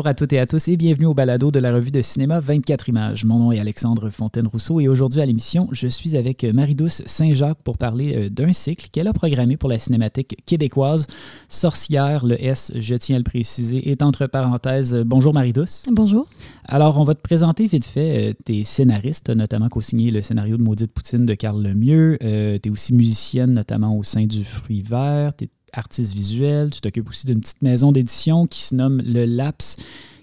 Bonjour à toutes et à tous et bienvenue au balado de la revue de cinéma 24 images. Mon nom est Alexandre Fontaine-Rousseau et aujourd'hui à l'émission, je suis avec Marie-Douce Saint-Jacques pour parler euh, d'un cycle qu'elle a programmé pour la cinémathèque québécoise. Sorcière, le S, je tiens à le préciser, est entre parenthèses. Bonjour Marie-Douce. Bonjour. Alors, on va te présenter vite fait. Euh, tu es scénariste, notamment co-signé le scénario de Maudite Poutine de Carl Lemieux. Euh, tu es aussi musicienne, notamment au sein du Fruit Vert. Tu artiste visuel. Tu t'occupes aussi d'une petite maison d'édition qui se nomme Le Laps,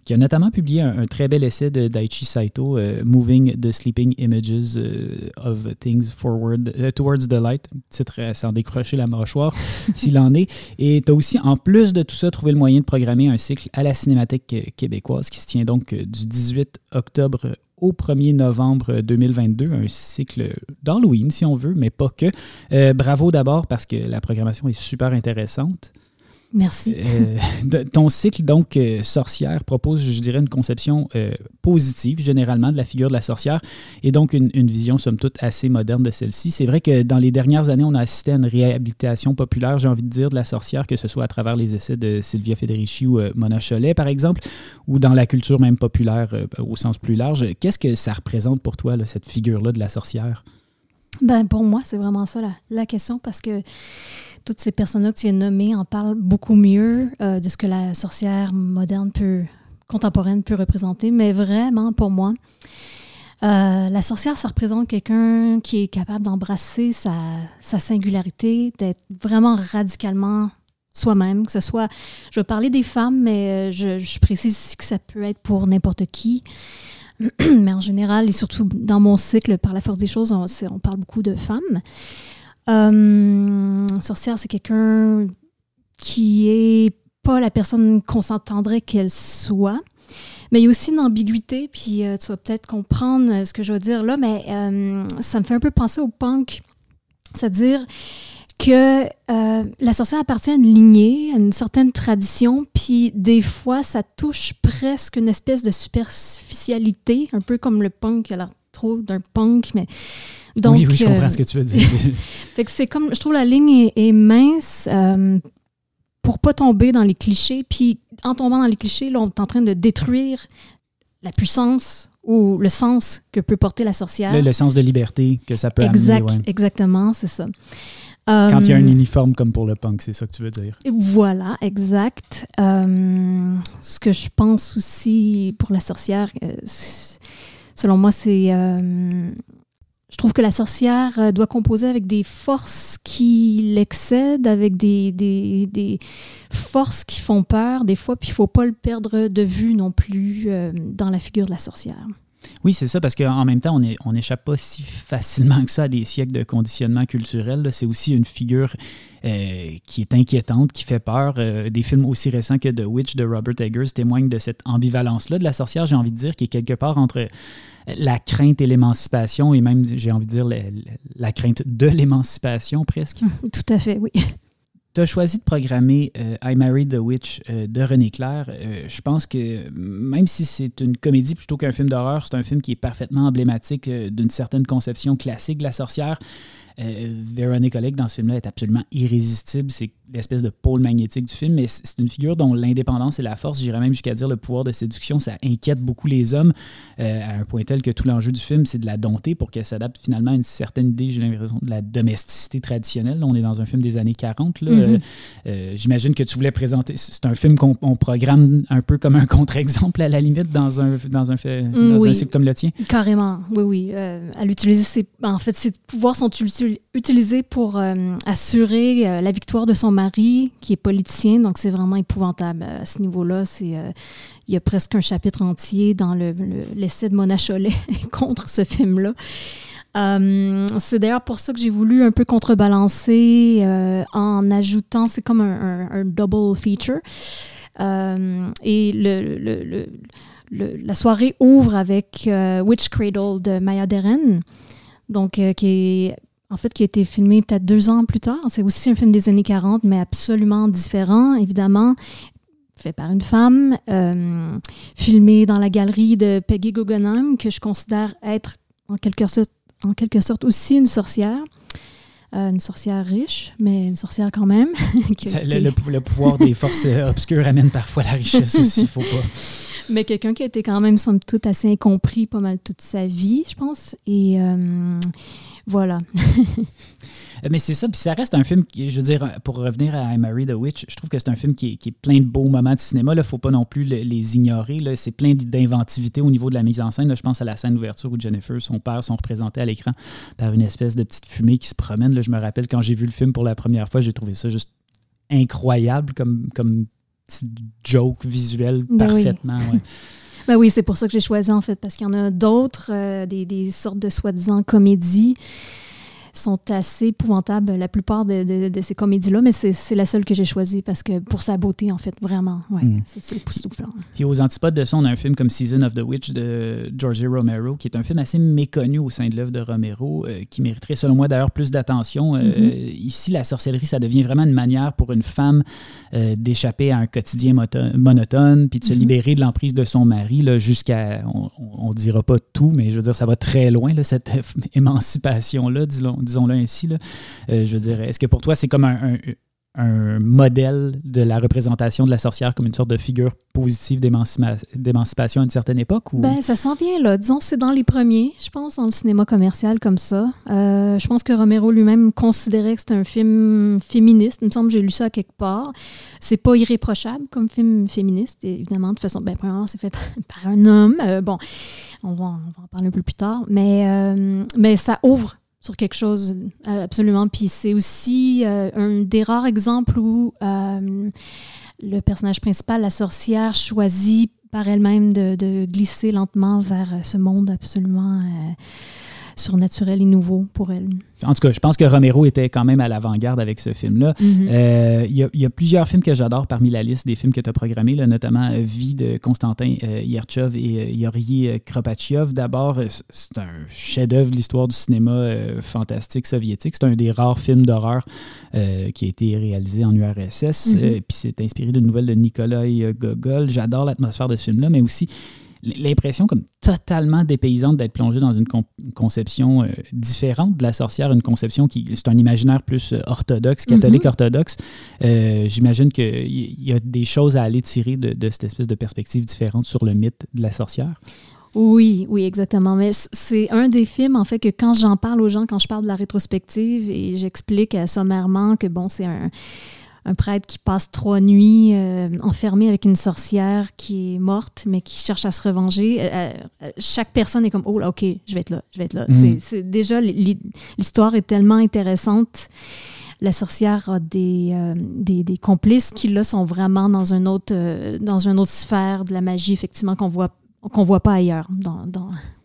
qui a notamment publié un, très bel essai de Daichi Saito, euh, Moving the Sleeping Images euh, of Things Forward euh, Towards the Light. Titre sans décrocher la mâchoire, s'il en est. Et tu as aussi, en plus de tout ça, trouvé le moyen de programmer un cycle à la Cinémathèque québécoise qui se tient donc du 18 octobre au 1er novembre 2022, un cycle d'Halloween si on veut, mais pas que. Euh, bravo d'abord parce que la programmation est super intéressante. Merci. Euh, ton cycle, donc, euh, sorcière, propose, je dirais, une conception euh, positive, généralement, de la figure de la sorcière, et donc une, vision, somme toute, assez moderne de celle-ci. C'est vrai que dans les dernières années, on a assisté à une réhabilitation populaire, j'ai envie de dire, de la sorcière, que ce soit à travers les essais de Sylvia Federici ou Mona Cholet, par exemple, ou dans la culture même populaire au sens plus large. Qu'est-ce que ça représente pour toi, cette figure-là de la sorcière? Ben, pour moi, c'est vraiment ça la, la question, parce que toutes ces personnes-là que tu viens de nommer en parlent beaucoup mieux euh, de ce que la sorcière moderne peut, contemporaine peut représenter. Mais vraiment, pour moi, euh, la sorcière, ça représente quelqu'un qui est capable d'embrasser sa, singularité, d'être vraiment radicalement soi-même, que soit, je vais parler des femmes, mais euh, je, précise que ça peut être pour n'importe qui. mais en général, et surtout dans mon cycle, par la force des choses, on parle beaucoup de femmes. Euh, sorcière, c'est quelqu'un qui est pas la personne qu'on s'entendrait qu'elle soit. Mais il y a aussi une ambiguïté, puis euh, tu vas peut-être comprendre euh, ce que je veux dire là, mais ça me fait un peu penser au punk. C'est-à-dire que la sorcière appartient à une lignée, à une certaine tradition, puis des fois, ça touche presque une espèce de superficialité, un peu comme le punk, a l'air trop d'un punk, mais oui, oui, je comprends euh, ce que tu veux dire. fait que c'est comme, je trouve la ligne est, mince euh, pour pas tomber dans les clichés. Puis en tombant dans les clichés, là, on est en train de détruire la puissance ou le sens que peut porter la sorcière. Le, sens de liberté que ça peut exact, amener. Exactement, c'est ça. Quand il y a un euh, uniforme comme pour le punk, c'est ça que tu veux dire. Voilà, exact. Euh, ce que je pense aussi pour la sorcière, selon moi, c'est je trouve que la sorcière euh, doit composer avec des forces qui l'excèdent, avec des, des, des, forces qui font peur des fois, puis il ne faut pas le perdre de vue non plus euh, dans la figure de la sorcière. Oui, c'est ça, parce qu'en même temps, on n'échappe pas si facilement que ça à des siècles de conditionnement culturel. C'est aussi une figure euh, qui est inquiétante, qui fait peur. des films aussi récents que The Witch de Robert Eggers témoignent de cette ambivalence-là de la sorcière, j'ai envie de dire, qui est quelque part entre la crainte et l'émancipation, et même, j'ai envie de dire, la, crainte de l'émancipation presque. Tout à fait, oui. Tu as choisi de programmer euh, I Married the Witch euh, de René Clair. Euh, je pense que même si c'est une comédie plutôt qu'un film d'horreur, c'est un film qui est parfaitement emblématique d'une certaine conception classique de la sorcière. Véronique Oleg dans ce film-là est absolument irrésistible. C'est l'espèce de pôle magnétique du film, mais c'est une figure dont l'indépendance et la force, j'irais même jusqu'à dire le pouvoir de séduction, ça inquiète beaucoup les hommes euh, à un point tel que tout l'enjeu du film, c'est de la dompter pour qu'elle s'adapte finalement à une certaine idée, j'ai l'impression, de la domesticité traditionnelle. on est dans un film des années 40. Mm-hmm. Euh, euh, j'imagine que tu voulais présenter, c'est un film qu'on programme un peu comme un contre-exemple à la limite dans un, dans un, fait, dans un cycle comme le tien. Carrément, oui, oui. à l'utiliser, en fait, ces pouvoirs sont utilisés pour assurer la victoire de son mari, qui est politicien, donc c'est vraiment épouvantable à ce niveau-là. C'est, euh, il y a presque un chapitre entier dans le, l'essai de Mona Cholet contre ce film-là. Euh, c'est d'ailleurs pour ça que j'ai voulu un peu contrebalancer euh, en ajoutant, c'est comme un, double feature. et le, la soirée ouvre avec Witch Cradle de Maya Deren, donc qui est en fait, qui a été filmé peut-être deux ans plus tard. C'est aussi un film des années 40, mais absolument différent, évidemment, fait par une femme, euh, filmé dans la galerie de Peggy Guggenheim, que je considère être en quelque sorte, en quelque sorte aussi une sorcière. une sorcière riche, mais une sorcière quand même. le, pouvoir des forces obscures amène parfois la richesse aussi, faut pas. Mais quelqu'un qui a été quand même, somme toute, assez incompris pas mal toute sa vie, je pense. Et voilà. Euh, mais c'est ça, puis ça reste un film, qui, je veux dire, pour revenir à I Married the Witch, je trouve que c'est un film qui est, plein de beaux moments de cinéma. Il ne faut pas non plus les ignorer. C'est plein d'inventivité au niveau de la mise en scène. Là, je pense à la scène d'ouverture où Jennifer, son père, sont représentés à l'écran par une espèce de petite fumée qui se promène. Là, je me rappelle quand j'ai vu le film pour la première fois, j'ai trouvé ça juste incroyable comme, comme petite joke visuelle ben parfaitement. Oui. Ben oui, c'est pour ça que j'ai choisi en fait, parce qu'il y en a d'autres, euh, des, des, sortes de soi-disant comédies sont assez épouvantables, la plupart de, ces comédies-là, mais c'est la seule que j'ai choisie parce que pour sa beauté, en fait, vraiment, ouais, mm. c'est époustouflant. Puis aux antipodes de ça, on a un film comme Season of the Witch de George Romero, qui est un film assez méconnu au sein de l'œuvre de Romero, euh, qui mériterait, selon moi, d'ailleurs, plus d'attention. Euh, mm-hmm. ici, la sorcellerie, ça devient vraiment une manière pour une femme euh, d'échapper à un quotidien monotone, puis de se mm-hmm. libérer de l'emprise de son mari, jusqu'à, on ne dira pas tout, mais je veux dire, ça va très loin, là, cette émancipation-là, disons disons-le ainsi. Là. Euh, je veux dire, est-ce que pour toi, c'est comme un, un modèle de la représentation de la sorcière comme une sorte de figure positive d'émancipation à une certaine époque? Ben, ça sent bien, là. Disons, c'est dans les premiers, je pense, dans le cinéma commercial comme ça. Euh, je pense que Romero lui-même considérait que c'était un film féministe. Il me semble que j'ai lu ça quelque part. C'est pas irréprochable comme film féministe, évidemment. De façon, ben, premièrement, c'est fait par, un homme. Euh, bon, on va, on va, en parler un peu plus tard. Mais, mais ça ouvre sur quelque chose, euh, absolument. Puis c'est aussi euh, un des rares exemples où euh, le personnage principal, la sorcière, choisit par elle-même de, de, glisser lentement vers ce monde absolument surnaturel et nouveau pour elle. En tout cas, je pense que Romero était quand même à l'avant-garde avec ce film-là. Mhm. Euh, il y, a plusieurs films que j'adore parmi la liste des films que tu as programmés, notamment euh, Vie de Konstantin euh, Yerchov et Yori Kropatchev. D'abord, c'est un chef-d'œuvre de l'histoire du cinéma fantastique soviétique. C'est un des rares films d'horreur qui a été réalisé en URSS. Mhm. Puis c'est inspiré d'une nouvelle de Nikolai Gogol. J'adore l'atmosphère de ce film-là, mais aussi l'impression comme totalement dépaysante d'être plongé dans une conception euh, différente de la sorcière, une conception qui c'est un imaginaire plus euh, orthodoxe, catholique mm-hmm. orthodoxe. Euh, j'imagine qu'il y, a des choses à aller tirer de, cette espèce de perspective différente sur le mythe de la sorcière. Oui, oui, exactement. Mais c'est un des films, en fait, que quand j'en parle aux gens, quand je parle de la rétrospective et j'explique sommairement que, bon, c'est un, un prêtre qui passe trois nuits euh, enfermé avec une sorcière qui est morte, mais qui cherche à se revenger. Euh, euh, chaque personne est comme, oh là, ok, je vais être là, je vais être là. C'est, déjà, l'histoire est tellement intéressante. La sorcière a des, des, des, complices qui, là, sont vraiment dans, un autre, dans une autre sphère de la magie, effectivement, qu'on voit qu'on voit pas ailleurs. Dans,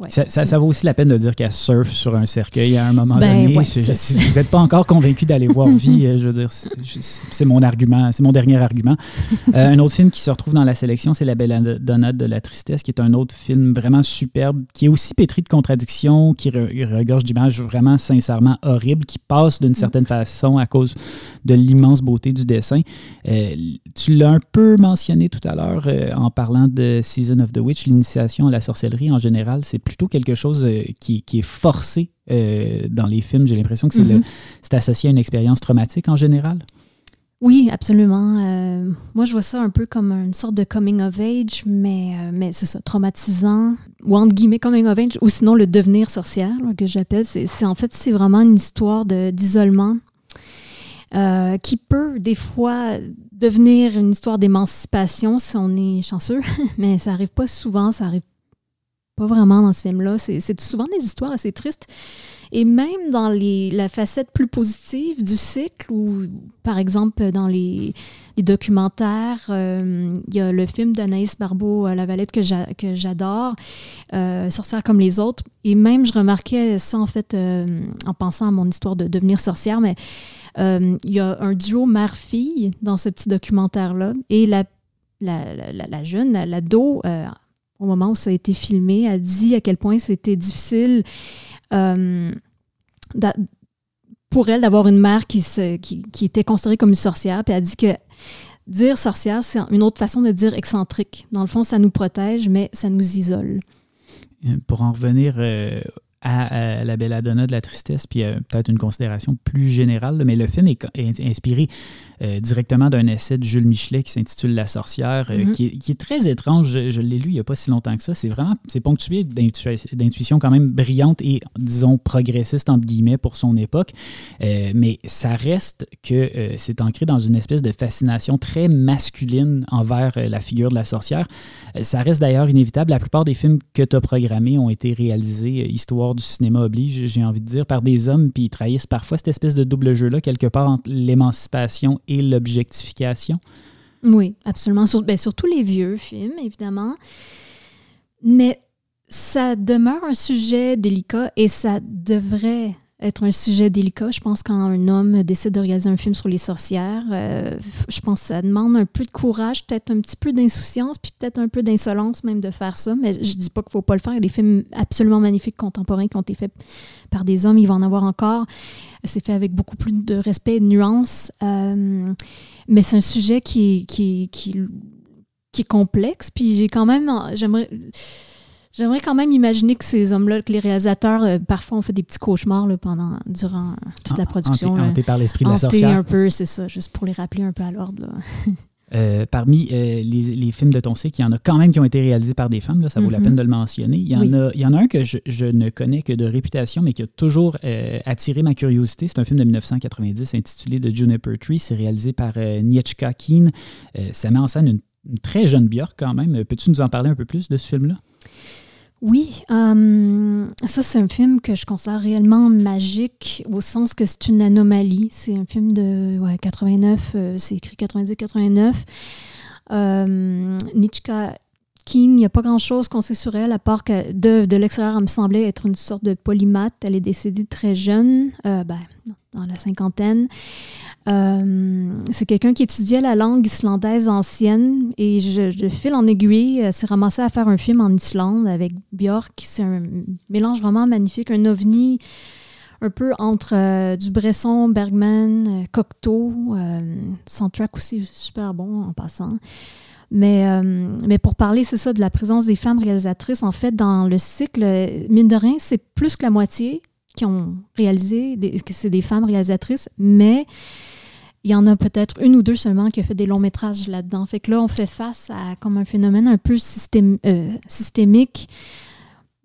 ça, vaut aussi la peine de dire qu'elle surfe sur un cercueil à un moment ben, donné. si vous n'êtes pas encore convaincu d'aller voir Vie, euh, je veux dire, c'est mon argument, c'est mon dernier argument. Euh, un autre film qui se retrouve dans la sélection, c'est La Belle Donade de la Tristesse, qui est un autre film vraiment superbe, qui est aussi pétri de contradictions, qui regorge d'images vraiment sincèrement horribles, qui passe d'une mm. certaine façon à cause de l'immense beauté du dessin. Euh, tu l'as un peu mentionné tout à l'heure en parlant de Season of the Witch, l'initiation à la sorcellerie en général, c'est plus quelque chose euh, qui, est forcé euh, dans les films. J'ai l'impression que c'est associé à une expérience traumatique en général. Oui, absolument. Euh, moi, je vois ça un peu comme une sorte de coming of age, mais, mais c'est ça, traumatisant, ou entre guillemets coming of age, ou sinon le devenir sorcière, que j'appelle. C'est, en fait, c'est vraiment une histoire d'isolement qui peut des fois devenir une histoire d'émancipation si on est chanceux, mais ça arrive pas souvent, ça arrive pas vraiment dans ce film-là. C'est souvent des histoires assez tristes. Et même dans les, la facette plus positive du cycle, ou par exemple dans les, documentaires, euh, il y a le film d'Anaïs Barbeau, euh, La Valette, que j'adore, euh, Sorcière comme les autres. Et même, je remarquais ça en fait en pensant à mon histoire de devenir sorcière, mais il y a un duo mère-fille dans ce petit documentaire-là. Et la, jeune, l'ado, au moment où ça a été filmé, a dit à quel point c'était difficile euh, pour elle d'avoir une mère qui, était considérée comme une sorcière. Puis elle a dit que dire sorcière, c'est une autre façon de dire excentrique. Dans le fond, ça nous protège, mais ça nous isole. Pour en revenir euh, à, La Belladonna de la tristesse, puis peut-être une considération plus générale, mais le film est, inspiré directement d'un essai de Jules Michelet qui s'intitule La sorcière, mm-hmm. qui, est, très étrange. Je, l'ai lu il n'y a pas si longtemps que ça. C'est vraiment, c'est ponctué d'intuition quand même brillante et, disons, progressiste, entre guillemets, pour son époque. mais ça reste que c'est ancré dans une espèce de fascination très masculine envers la figure de la sorcière. ça reste d'ailleurs inévitable. La plupart des films que tu as programmés ont été réalisés, histoire du cinéma oblige, j'ai envie de dire, par des hommes, puis ils trahissent parfois cette espèce de double jeu-là, quelque part entre l'émancipation et l'objectification. Oui, absolument. Sur, ben, tous les vieux films, évidemment. Mais ça demeure un sujet délicat et ça devrait être un sujet délicat. Je pense quand un homme décide de réaliser un film sur les sorcières, euh, je pense que ça demande un peu de courage, peut-être un petit peu d'insouciance, puis peut-être un peu d'insolence même de faire ça. Mais je dis pas qu'il faut pas le faire. Il y a des films absolument magnifiques contemporains qui ont été faits par des hommes. Il va en avoir encore. C'est fait avec beaucoup plus de respect et de nuance. Euh, mais c'est un sujet qui, qui, est complexe. Puis j'ai quand même... J'aimerais J'aimerais quand même imaginer que ces hommes-là, que les réalisateurs, euh, parfois, ont fait des petits cauchemars là, pendant, durant toute la production. Hantés par l'esprit de la sorcière. un peu, c'est ça, juste pour les rappeler un peu à l'ordre. Euh, parmi euh, les, films de ton cycle, il y en a quand même qui ont été réalisés par des femmes, là, ça vaut la mm-hmm. peine de le mentionner. Il y en, a, il y en a un que je, je, ne connais que de réputation, mais qui a toujours attiré ma curiosité. C'est un film de 1990 intitulé The Juniper Tree. C'est réalisé par Niechka Keen. ça met en scène une, une très jeune Björk quand même. Peux-tu nous en parler un peu plus de ce film-là? Oui, euh, ça c'est un film que je considère réellement magique au sens que c'est une anomalie. C'est un film de ouais, 89, euh, c'est écrit 90-89. Euh, Nichka Keen, il n'y a pas grand-chose qu'on sait sur elle, à part que de, de l'extérieur, elle me semblait être une sorte de polymathe. Elle est décédée très jeune, ben, dans la cinquantaine. Euh, c'est quelqu'un qui étudiait la langue islandaise ancienne et je, de fil en aiguille, euh, s'est ramassé à faire un film en Islande avec Björk. C'est un mélange vraiment magnifique, un ovni un peu entre euh, du Bresson, Bergman, Cocteau, soundtrack aussi super bon en passant. Mais, mais pour parler, c'est ça, de la présence des femmes réalisatrices, en fait, dans le cycle, mine de rien, c'est plus que la moitié qui ont réalisé, c'est des femmes réalisatrices, mais il y en a peut-être une ou deux seulement qui ont fait des longs métrages là-dedans. Fait que là, on fait face à comme un phénomène un peu euh, systémique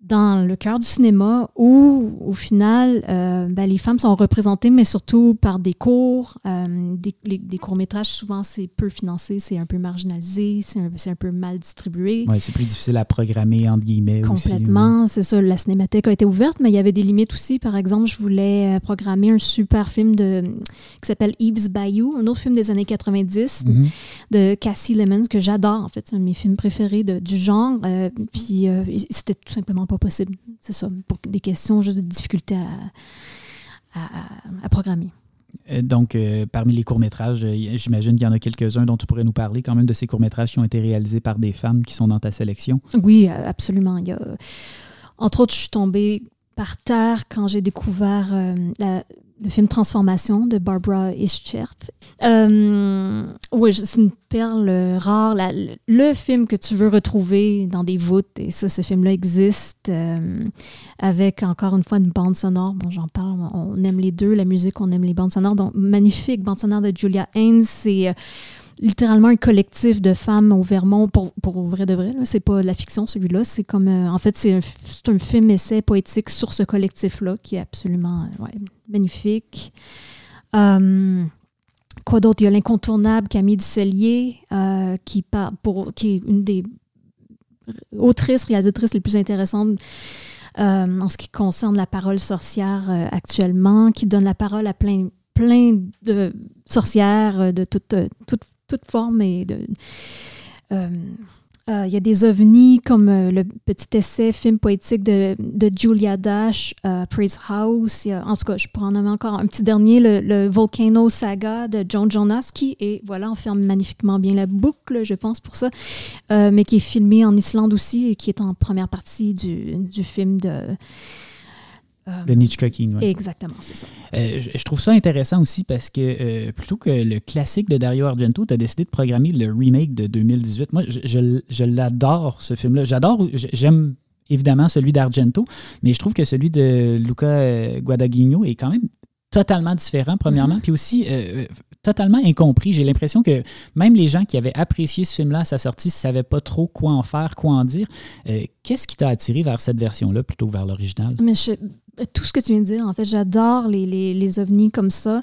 dans le cœur du cinéma où, au final, euh, ben, les femmes sont représentées, mais surtout par des cours. Euh, des, courts-métrages, souvent, c'est peu financé, c'est un peu marginalisé, c'est un, un, peu mal distribué. Oui, c'est plus difficile à programmer, entre guillemets. Complètement, c'est ça. La cinémathèque a été ouverte, mais il y avait des limites aussi. Par exemple, je voulais euh, programmer un super film de, qui s'appelle Eve's Bayou, un autre film des années 90 mm-hmm. de Cassie Lemons, que j'adore, en fait. C'est un de mes films préférés de, du genre. puis c'était tout simplement pas possible. C'est ça, pour des questions juste de difficulté à, à, programmer. Euh, donc, euh, parmi les courts-métrages, euh, j'imagine qu'il y en a quelques-uns dont tu pourrais nous parler quand même de ces courts-métrages qui ont été réalisés par des femmes qui sont dans ta sélection. Oui, absolument. Il y a, entre autres, je suis tombée par terre quand j'ai découvert la, le film Transformation de Barbara Ischert. Euh, oui, c'est une perle rare. le film que tu veux retrouver dans des voûtes, et ça, ce film-là existe euh, avec encore une fois une bande sonore. Bon, j'en parle, on aime les deux, la musique, on aime les bandes sonores. Donc, magnifique bande sonore de Julia Haynes. C'est. Euh, littéralement un collectif de femmes au Vermont pour, pour vrai de vrai. C'est pas de la fiction, celui-là. C'est comme. Euh, en fait, c'est un, film-essai poétique sur ce collectif-là qui est absolument ouais, magnifique. Euh, quoi d'autre? Il y a l'incontournable Camille Ducellier, euh, qui, pour, qui est une des autrices, réalisatrices les plus intéressantes en ce qui concerne la parole sorcière actuellement, qui donne la parole à plein, plein de sorcières de toutes toute forme et. Euh, euh, il y a des ovnis comme euh, le petit essai film poétique de, Julia Dash, Praise House. en tout cas, je pourrais en nommer encore un petit dernier, le, Volcano Saga de John Jonas, qui est, voilà, on ferme magnifiquement bien la boucle, je pense, pour ça, mais qui est filmé en Islande aussi et qui est en première partie du film de de Nietzsche oui. Exactement, c'est ça. Euh, je, trouve ça intéressant aussi parce que euh, plutôt que le classique de Dario Argento, tu as décidé de programmer le remake de 2018. Moi, je, je, l'adore, ce film-là. J'adore, j'aime évidemment celui d'Argento, mais je trouve que celui de Luca Guadagnino est quand même totalement différent, premièrement, mm-hmm. puis aussi totalement incompris. J'ai l'impression que même les gens qui avaient apprécié ce film-là à sa sortie ne savaient pas trop quoi en faire, quoi en dire. Euh, qu'est-ce qui t'a attiré vers cette version-là plutôt que vers l'original? Mais tout ce que tu viens de dire, en fait, j'adore les, les, ovnis comme ça.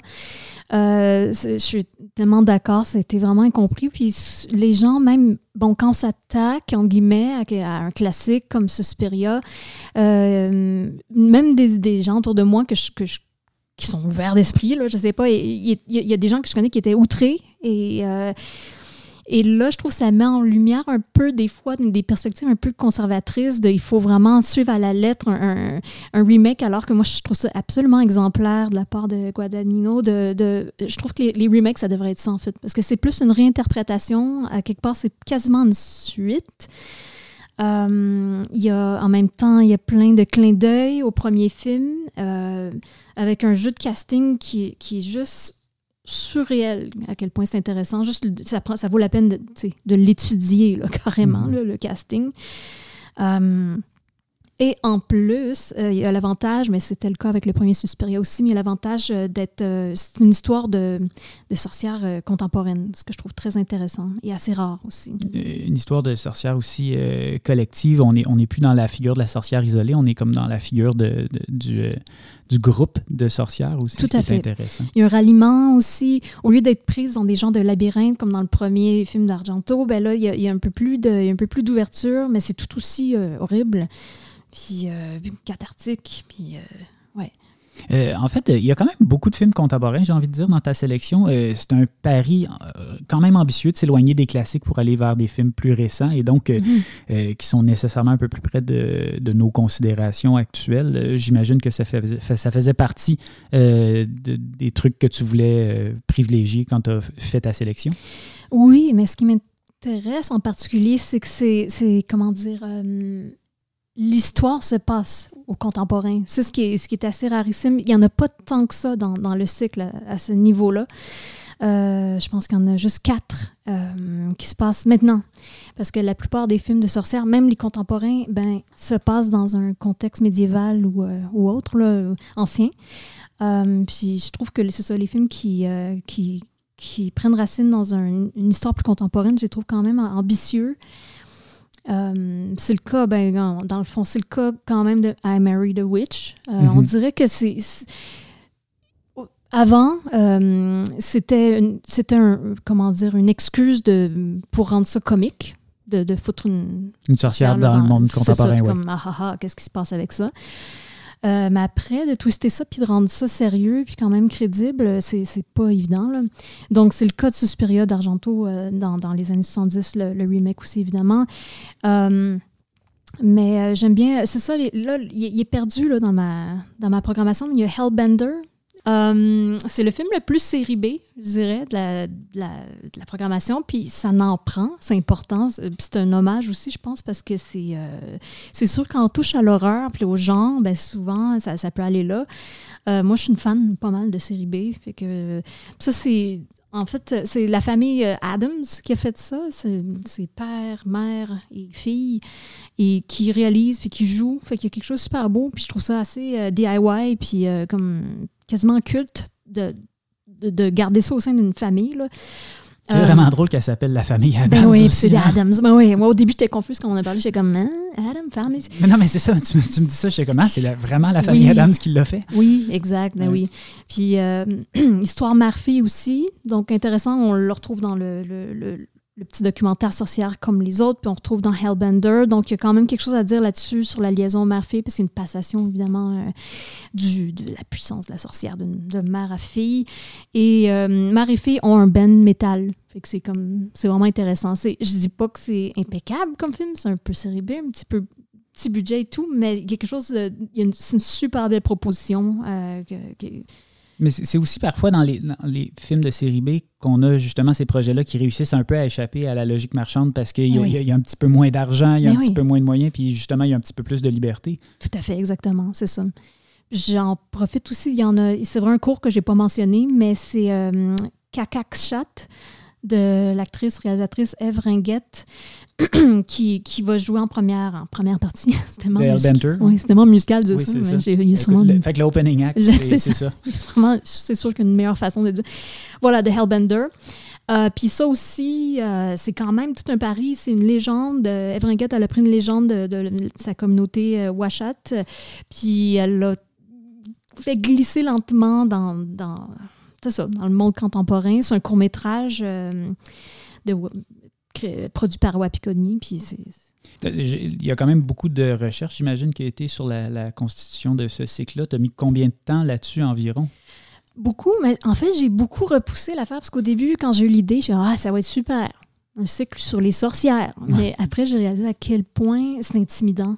Euh, je suis tellement d'accord, c'était vraiment incompris. Puis les gens, même, bon, quand on s'attaque, en guillemets, à, un classique comme Suspiria, euh, même des, des, gens autour de moi que je, que je qui sont ouverts d'esprit, là, je sais pas. Il y, a des gens que je connais qui étaient outrés et, euh, et là, je trouve que ça met en lumière un peu, des fois, des perspectives un peu conservatrices de il faut vraiment suivre à la lettre un, remake, alors que moi, je trouve ça absolument exemplaire de la part de Guadagnino. Je trouve que les, remakes, ça devrait être ça, en fait, parce que c'est plus une réinterprétation. À quelque part, c'est quasiment une suite. Euh, y a, en même temps, il y a plein de clins d'œil au premier film, euh, avec un jeu de casting qui, qui est juste surréel, à quel point c'est intéressant. Juste, ça, ça vaut la peine de, de l'étudier carrément, mm-hmm. le casting. Euh, et en plus, euh, il y a l'avantage, mais c'était le cas avec le premier Suspiria aussi, mais il y a l'avantage euh, d'être. Euh, c'est une histoire de, de sorcière contemporaine, ce que je trouve très intéressant et assez rare aussi. Une histoire de sorcière aussi collective. On n'est on est plus dans la figure de la sorcière isolée, on est comme dans la figure de, du, du groupe de sorcières aussi. Tout à fait. intéressant. Il y a un ralliement aussi. Au lieu d'être prise dans des genres de labyrinthe comme dans le premier film d'Argento, ben là, il y, a, il y a un peu plus d'ouverture, mais c'est tout aussi horrible puis euh, cathartique, puis euh, ouais. Euh, en fait, il y a quand même beaucoup de films contemporains, j'ai envie de dire, dans ta sélection. c'est un pari quand même ambitieux de s'éloigner des classiques pour aller vers des films plus récents et donc mhm. qui sont nécessairement un peu plus près de, nos considérations actuelles. J'imagine que ça, ça faisait partie des trucs que tu voulais privilégier quand tu as fait ta sélection. Oui, mais ce qui m'intéresse en particulier, c'est que c'est, comment dire l'histoire se passe au contemporain. C'est ce qui est, assez rarissime. Il n'y en a pas tant que ça dans, le cycle à, ce niveau-là. Euh, je pense qu'il y en a juste quatre euh, qui se passent maintenant. Parce que la plupart des films de sorcières, même les contemporains, ben, se passent dans un contexte médiéval ou, euh, autre, ancien. puis je trouve que c'est ça, les films qui, prennent racine dans une histoire plus contemporaine, je les trouve quand même ambitieux. Euh, c'est le cas, ben, dans le fond, c'est le cas quand même de I Married a Witch. Euh, on mhm. dirait que c'est. Avant, euh, c'était un, comment dire, une excuse de, pour rendre ça comique, de, de foutre une, une sorcière dans, le monde contemporain. Ça, comme, ah, ah, ah, qu'est-ce qui se passe avec ça? Euh, mais après, de twister ça puis de rendre ça sérieux puis quand même crédible, c'est, pas évident. Donc, c'est le cas de Suspiria d'Argento euh, dans, dans, les années 70, le, remake aussi, évidemment. Euh, mais j'aime bien, c'est ça, là, il, est perdu là, dans, ma, dans ma programmation. Il y a Hellbender euh, c'est le film le plus série B, je dirais, de la, de la, programmation. Puis ça n'en prend, c'est important. C'est un hommage aussi, je pense, parce que c'est euh, c'est sûr quand on touche à l'horreur puis au genre, ben souvent, ça, ça peut aller là. Euh, moi, je suis une fan pas mal de série B. Que ça, c'est. En fait, c'est la famille Adams qui a fait ça. C'est père, mère et fille et qui réalise puis qui joue. Fait qu'il y a quelque chose de super beau. Puis je trouve ça assez DIY puis comme quasiment culte de, de, garder ça au sein d'une famille. C'est vraiment euh, drôle qu'elle s'appelle la famille ben Adams. Ben oui, c'est des hein. Adams. Ben oui. Moi, au début, j'étais confuse quand on a parlé. J'étais comme, hein, Adam Family. Mais non, mais c'est ça. Tu, tu, me dis ça, j'étais comme, ah, c'est vraiment la famille Adams qui l'a fait. Oui, exact. Ben oui. Puis, euh, Histoire Murphy aussi. Donc, intéressant. On le retrouve dans le, le le petit documentaire sorcière comme les autres, puis on retrouve dans Hellbender. Donc, il y a quand même quelque chose à dire là-dessus, sur la liaison mère-fille, puis c'est une passation, évidemment, euh, du, de la puissance de la sorcière de, de mère à fille. Et euh, mère et fille ont un band métal. Fait que c'est comme, c'est vraiment intéressant. C'est, je dis pas que c'est impeccable comme film, c'est un peu série B, un petit peu petit budget et tout, mais quelque chose, c'est une super belle proposition euh, que mais c'est aussi parfois dans les, les, films de série B qu'on a justement ces projets-là qui réussissent un peu à échapper à la logique marchande parce qu'il y, y, a un petit peu moins d'argent, il y a un petit peu moins de moyens, puis justement, il y a un petit peu plus de liberté. Tout à fait, exactement, c'est ça. J'en profite aussi, il y en a, c'est vrai un cours que je n'ai pas mentionné, mais c'est euh, Chat de l'actrice réalisatrice Eve Ringuette qui, qui va jouer en première, en première partie. c'était musical. Oui, c'était musical de ça. Mais j'ai, il le, Fait que l'opening act, c'est, c'est, ça. C'est sûr qu'une meilleure façon de dire. Voilà, de Hellbender. Euh, puis ça aussi, euh, c'est quand même tout un pari. C'est une légende. Eve Ringuette, elle a pris une légende de, sa communauté euh, Washat. Puis elle l'a fait glisser lentement dans, dans, ça, dans le monde contemporain. C'est un court-métrage de produit par Wapikoni. Puis il y a quand même beaucoup de recherches, j'imagine, qui a été sur la, constitution de ce cycle-là. Tu as mis combien de temps là-dessus environ? Beaucoup, mais en fait, j'ai beaucoup repoussé l'affaire parce qu'au début, quand j'ai eu l'idée, j'ai dit Ah, ça va être super, un cycle sur les sorcières. Mais après, j'ai réalisé à quel point c'est intimidant.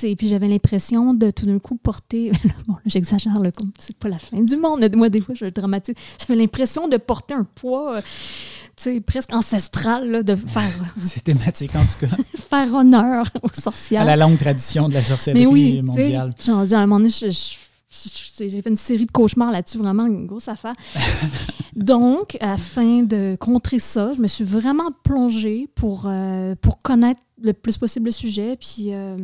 Puis j'avais l'impression de tout d'un coup porter. bon, j'exagère, c'est pas la fin du monde. Moi, des fois, je dramatise. J'avais l'impression de porter un poids. Euh, presque ancestral de faire. C'est thématique en tout cas. faire honneur aux sorcières. À la longue tradition de la sorcellerie oui, mondiale. À un moment donné, j'ai fait une série de cauchemars là-dessus, vraiment une grosse affaire. Donc, afin de contrer ça, je me suis vraiment plongée pour, euh, pour connaître le plus possible le sujet. Puis. Euh,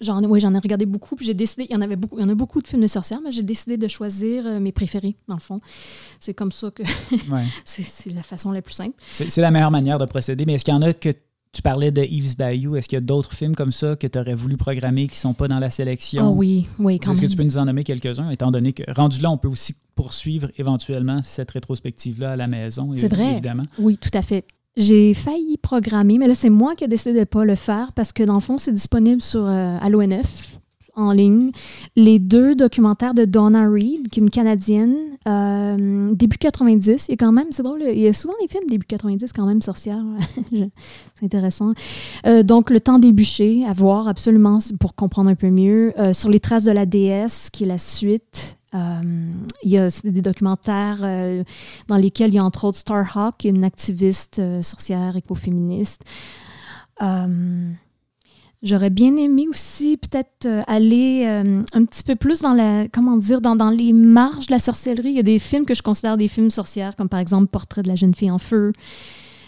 J'en ai, j'en ai regardé beaucoup, puis j'ai décidé, il y en avait beaucoup, il y en a beaucoup de films de sorcières, mais j'ai décidé de choisir euh, mes préférés, dans le fond. C'est comme ça que c'est, la façon la plus simple. C'est, la meilleure manière de procéder, mais est-ce qu'il y en a que tu parlais de Yves Bayou, est-ce qu'il y a d'autres films comme ça que tu aurais voulu programmer qui ne sont pas dans la sélection? Ah oui, oui, quand Est-ce que tu peux nous en nommer quelques-uns, étant donné que, rendu là, on peut aussi poursuivre éventuellement cette rétrospective-là à la maison, C'est vrai. évidemment. Oui, tout à fait. J'ai failli programmer, mais là, c'est moi qui ai décidé de pas le faire parce que dans le fond, c'est disponible sur euh, à l'ONF en ligne. Les deux documentaires de Donna Reed, qui est une Canadienne, euh, début 90. Il y a quand même, c'est drôle, il y a souvent des films début 90 quand même sorcières. c'est intéressant. Euh, donc, Le temps débuché, à voir absolument pour comprendre un peu mieux. sur les traces de la déesse, qui est la suite. Euh, il y a des documentaires euh, dans lesquels il y a entre autres Starhawk, une activiste euh, sorcière écoféministe. J'aurais bien aimé aussi peut-être aller un petit peu plus dans la comment dire dans, dans, les marges de la sorcellerie. Il y a des films que je considère des films sorcières, comme par exemple Portrait de la jeune fille en feu,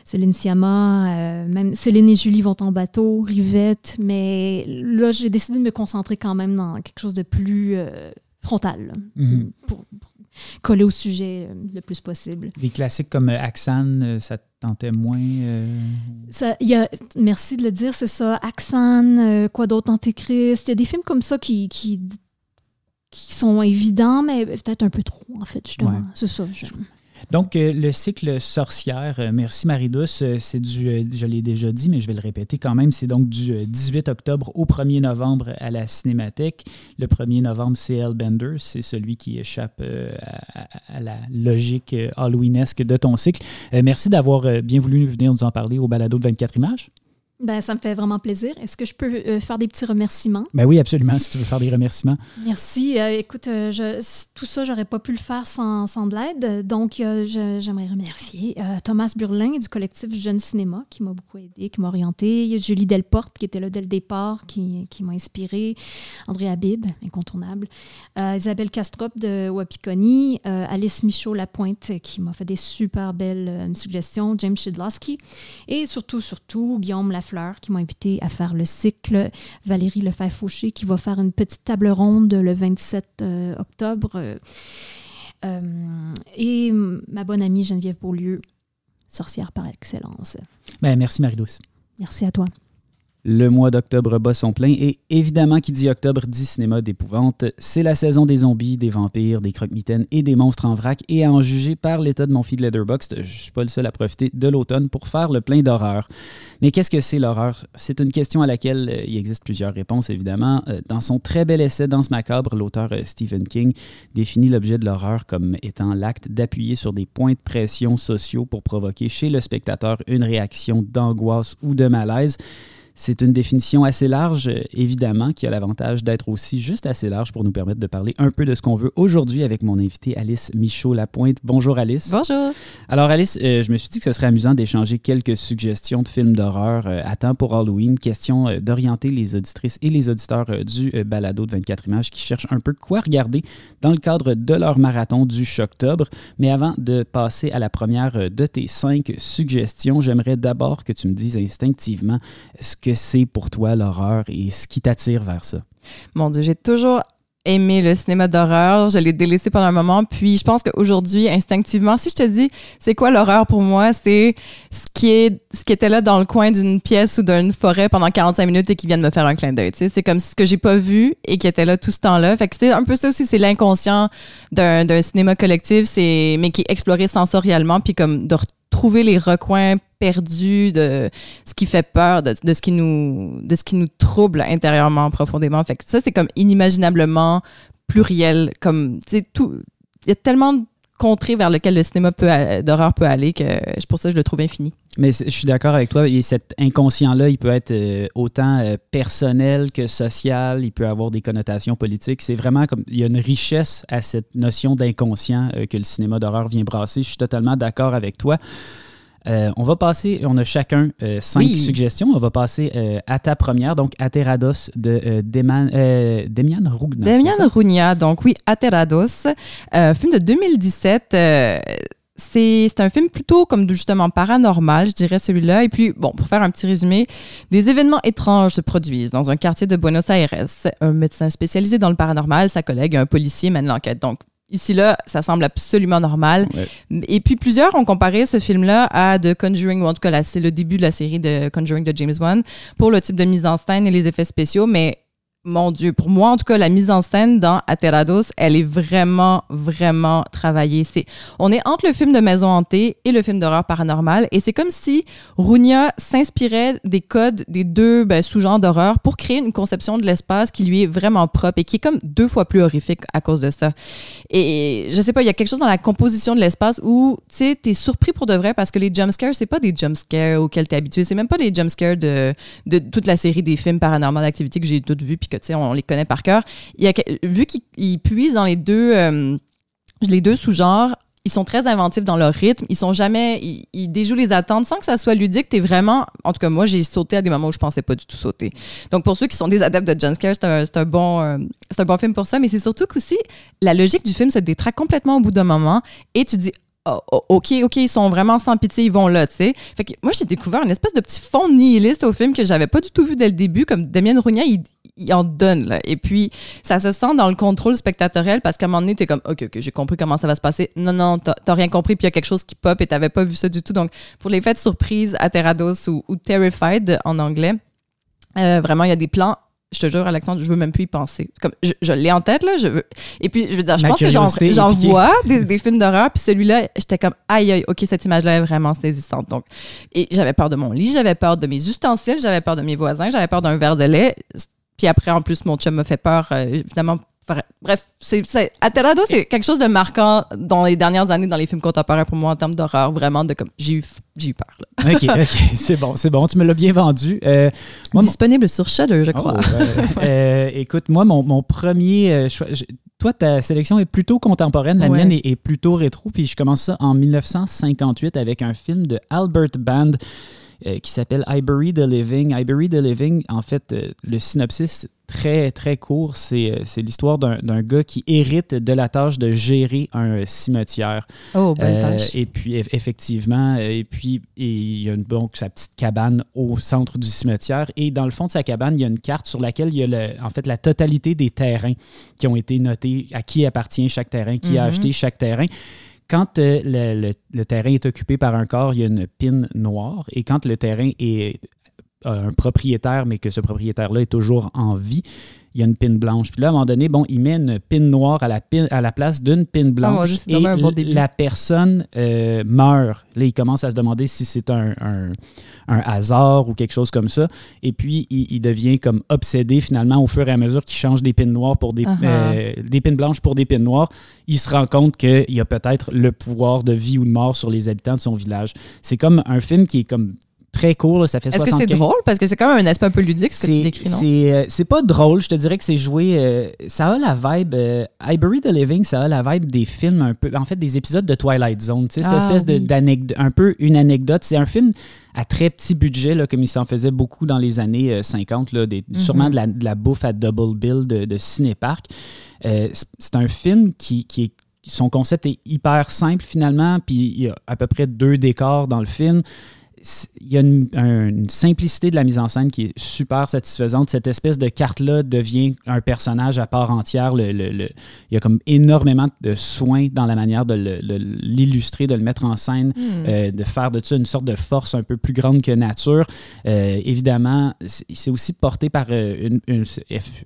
Céline Sciamma, même Céline et Julie vont en bateau, Rivette. Mais là, j'ai décidé de me concentrer quand même dans quelque chose de plus frontale mhm. pour, coller au sujet euh, le plus possible. Des classiques comme euh, Axan, euh, ça tentait moins? Ça, y a, merci de le dire, c'est ça. Axan, quoi d'autre, Antéchrist. Il y a des films comme ça qui, qui, qui sont évidents, mais peut-être un peu trop, en fait, justement. C'est ça. Je... Donc, euh, le cycle sorcière, euh, merci Marie-Douce, euh, c'est du, je l'ai déjà dit, mais je vais le répéter quand même, c'est donc du 18 octobre au 1er novembre à la Cinémathèque. Le 1er novembre, c'est Hellbender, c'est celui qui échappe à, la logique halloweenesque de ton cycle. merci d'avoir bien voulu venir nous en parler au balado de 24 images. Ben, ça me fait vraiment plaisir. Est-ce que je peux euh, faire des petits remerciements? Ben oui, absolument, si tu veux faire des remerciements. Merci. Euh, écoute, euh, je, tout ça, j'aurais pas pu le faire sans, sans de l'aide. Donc, j'aimerais remercier Thomas Burlin du collectif Jeune Cinéma qui m'a beaucoup aidé, qui m'a orienté. Julie Delporte qui était là dès le départ, qui, qui m'a inspiré. André Habib, incontournable. Isabelle Castrop de Wapikoni. Alice Michaud-Lapointe qui m'a fait des super belles suggestions. James Shidlowski. Et surtout, surtout, Guillaume Lafayette Qui m'a invité à faire le cycle. Valérie Lefebvre-Fauché qui va faire une petite table ronde le 27 euh, octobre. Euh, euh, et ma bonne amie Geneviève Beaulieu, sorcière par excellence. Ben, merci Marie-Douce. Merci à toi. Le mois d'octobre bat son plein et évidemment, qui dit octobre dit cinéma d'épouvante. C'est la saison des zombies, des vampires, des croque-mitaines et des monstres en vrac. Et à en juger par l'état de mon feed Letterboxd, je suis pas le seul à profiter de l'automne pour faire le plein d'horreur. Mais qu'est-ce que c'est l'horreur? C'est une question à laquelle euh, il existe plusieurs réponses, évidemment. Euh, dans son très bel essai Danse macabre, l'auteur euh, Stephen King définit l'objet de l'horreur comme étant l'acte d'appuyer sur des points de pression sociaux pour provoquer chez le spectateur une réaction d'angoisse ou de malaise. C'est une définition assez large, évidemment, qui a l'avantage d'être aussi juste assez large pour nous permettre de parler un peu de ce qu'on veut aujourd'hui avec mon invité Alice Michaud-Lapointe. Bonjour Alice. Bonjour. Alors Alice, euh, je me suis dit que ce serait amusant d'échanger quelques suggestions de films d'horreur euh, à temps pour Halloween, question euh, d'orienter les auditrices et les auditeurs du balado de 24 images qui cherchent un peu quoi regarder dans le cadre de leur marathon du Choctobre. Mais avant de passer à la première de tes cinq suggestions, j'aimerais d'abord que tu me dises instinctivement ce que c'est pour toi l'horreur et ce qui t'attire vers ça? Mon Dieu, j'ai toujours aimé le cinéma d'horreur. Je l'ai délaissé pendant un moment. Puis je pense qu'aujourd'hui, instinctivement, si je te dis c'est quoi l'horreur pour moi, c'est ce qui est ce qui était là dans le coin d'une pièce ou d'une forêt pendant 45 minutes et qui vient de me faire un clin d'œil. C'est comme ce que j'ai pas vu et qui était là tout ce temps-là. Fait que c'est un peu ça aussi, c'est l'inconscient d'un cinéma collectif, c'est mais qui est exploré sensoriellement puis comme de trouver les recoins perdus de ce qui fait peur, de, ce qui nous de ce qui nous trouble intérieurement profondément. Fait que ça c'est comme inimaginablement pluriel comme tu tout il y a tellement de contrées vers lesquelles le cinéma d'horreur peut aller que pour ça je le trouve infini. Mais je suis d'accord avec toi. Et cet inconscient-là, il peut être euh, autant euh, personnel que social. Il peut avoir des connotations politiques. C'est vraiment comme. Il y a une richesse à cette notion d'inconscient euh, que le cinéma d'horreur vient brasser. Je suis totalement d'accord avec toi. On va passer, on a chacun cinq suggestions. On va passer à ta première, donc Aterados de Demian Rugna. Demian Rugna, donc oui, Aterados, film de 2017 c'est un film plutôt comme justement paranormal, je dirais celui-là. Et puis, bon, pour faire un petit résumé, des événements étranges se produisent dans un quartier de Buenos Aires. Un médecin spécialisé dans le paranormal, sa collègue, un policier mène l'enquête. Donc, Ici, là, ça semble absolument normal. Et puis, plusieurs ont comparé ce film-là à The Conjuring, ou en tout cas, c'est le début de la série de Conjuring de James Wan, pour le type de mise en scène et les effets spéciaux. Mais mon Dieu, pour moi, en tout cas, la mise en scène dans Aterados, elle est vraiment, vraiment travaillée. C'est, on est entre le film de maison hantée et le film d'horreur paranormale, et c'est comme si Runia s'inspirait des codes des deux ben, sous-genres d'horreur pour créer une conception de l'espace qui lui est vraiment propre et qui est comme deux fois plus horrifique à cause de ça. Et je sais pas, il y a quelque chose dans la composition de l'espace où, tu sais, t'es surpris pour de vrai parce que les jumpscares, c'est pas des jumpscares auxquels t'es habitué, c'est même pas des jumpscares de, de toute la série des films paranormal d'activité que j'ai toutes puis que on les connaît par cœur. Il vu qu'ils puisent dans les deux, euh, deux sous-genres, ils sont très inventifs dans leur rythme. Ils sont jamais, ils, déjouent les attentes sans que ça soit ludique. T'es vraiment, en tout cas moi j'ai sauté à des moments où je pensais pas du tout sauter. Donc pour ceux qui sont des adeptes de Scare, c'est un, bon, euh, c'est un bon film pour ça. Mais c'est surtout qu'aussi la logique du film se détraque complètement au bout d'un moment et tu dis oh, oh, OK, OK, ils sont vraiment sans pitié, ils vont là, tu sais. Moi, j'ai découvert une espèce de petit fond nihiliste au film que j'avais pas du tout vu dès le début. Comme Damien Rougna, il, il en donne. Là. Et puis, ça se sent dans le contrôle spectatoriel parce qu'à un moment donné, tu es comme, OK, OK, j'ai compris comment ça va se passer. Non, non, t'as rien compris, puis il y a quelque chose qui pop et t'avais pas vu ça du tout. Donc, pour les fêtes surprises, Aterados ou, ou Terrified en anglais, euh, vraiment, il y a des plans je te jure, Alexandre, je veux même plus y penser. Comme, je, l'ai en tête, là. Je veux... Et puis, je veux dire, je pense que j'en vois des, des, films d'horreur. Puis celui-là, j'étais comme, aïe, aïe, OK, cette image-là est vraiment saisissante. Donc, et j'avais peur de mon lit, j'avais peur de mes ustensiles, j'avais peur de mes voisins, j'avais peur d'un verre de lait. Puis après, en plus, mon chum me fait peur, euh, évidemment. Bref, c'est, Aterrado, c'est quelque chose de marquant dans les dernières années dans les films contemporains pour moi en termes d'horreur. Vraiment, de comme j'ai eu, j'ai eu peur. OK, OK. C'est bon, c'est bon. Tu me l'as bien vendu. Euh, Disponible sur Shudder, je crois. Oh, euh, écoute, moi, mon, mon premier choix. toi, ta sélection est plutôt contemporaine, la mienne est, est, plutôt rétro, puis je commence ça en 1958 avec un film de Albert Band euh, qui s'appelle I Bury the Living. I Bury the Living, en fait, euh, le synopsis très, très court, c'est, euh, l'histoire d'un, gars qui hérite de la tâche de gérer un cimetière. Oh, belle tâche. Et puis, effectivement, et puis il y a donc sa petite cabane au centre du cimetière. Et dans le fond de sa cabane, il y a une carte sur laquelle il y a en fait la totalité des terrains qui ont été notés, à qui appartient chaque terrain, qui a mm-hmm. acheté chaque terrain. Quand euh, le, terrain est occupé par un corps, il y a une pine noire. Et quand le terrain est un propriétaire, mais que ce propriétaire-là est toujours en vie, il y a une pine blanche. Puis là, à un moment donné, bon, il met une pine noire à la, pine, à la place d'une pine ah, blanche et la personne euh, meurt. Là, il commence à se demander si c'est un, hasard ou quelque chose comme ça. Et puis, il, devient comme obsédé finalement au fur et à mesure qu'il change des pines noires pour des, euh, des pines blanches pour des pines noires. Il se rend compte qu'il y a peut-être le pouvoir de vie ou de mort sur les habitants de son village. C'est comme un film qui est comme très court, ça fait Est-ce que c'est drôle? Parce que c'est quand même un aspect un peu ludique, ce que tu décris, non? C'est pas drôle, je te dirais que c'est joué... ça a la vibe... I Bury the Living, ça a la vibe des films un peu... En fait, des épisodes de Twilight Zone, tu sais, cette ah espèce d'anecdote... Un peu une anecdote. C'est un film à très petit budget, là, comme il s'en faisait beaucoup dans les années 50, là, des, sûrement mhm. de la, bouffe à double bill de, de Cinépark. c'est un film qui, qui est son concept est hyper simple finalement, puis il y a à peu près deux décors dans le film il y a une, simplicité de la mise en scène qui est super satisfaisante. Cette espèce de carte-là devient un personnage à part entière. Le, il y a comme énormément de soins dans la manière de l'illustrer, de le mettre en scène, hmm. euh, de faire de ça une sorte de force un peu plus grande que nature. Euh, évidemment, c'est aussi porté par euh, une,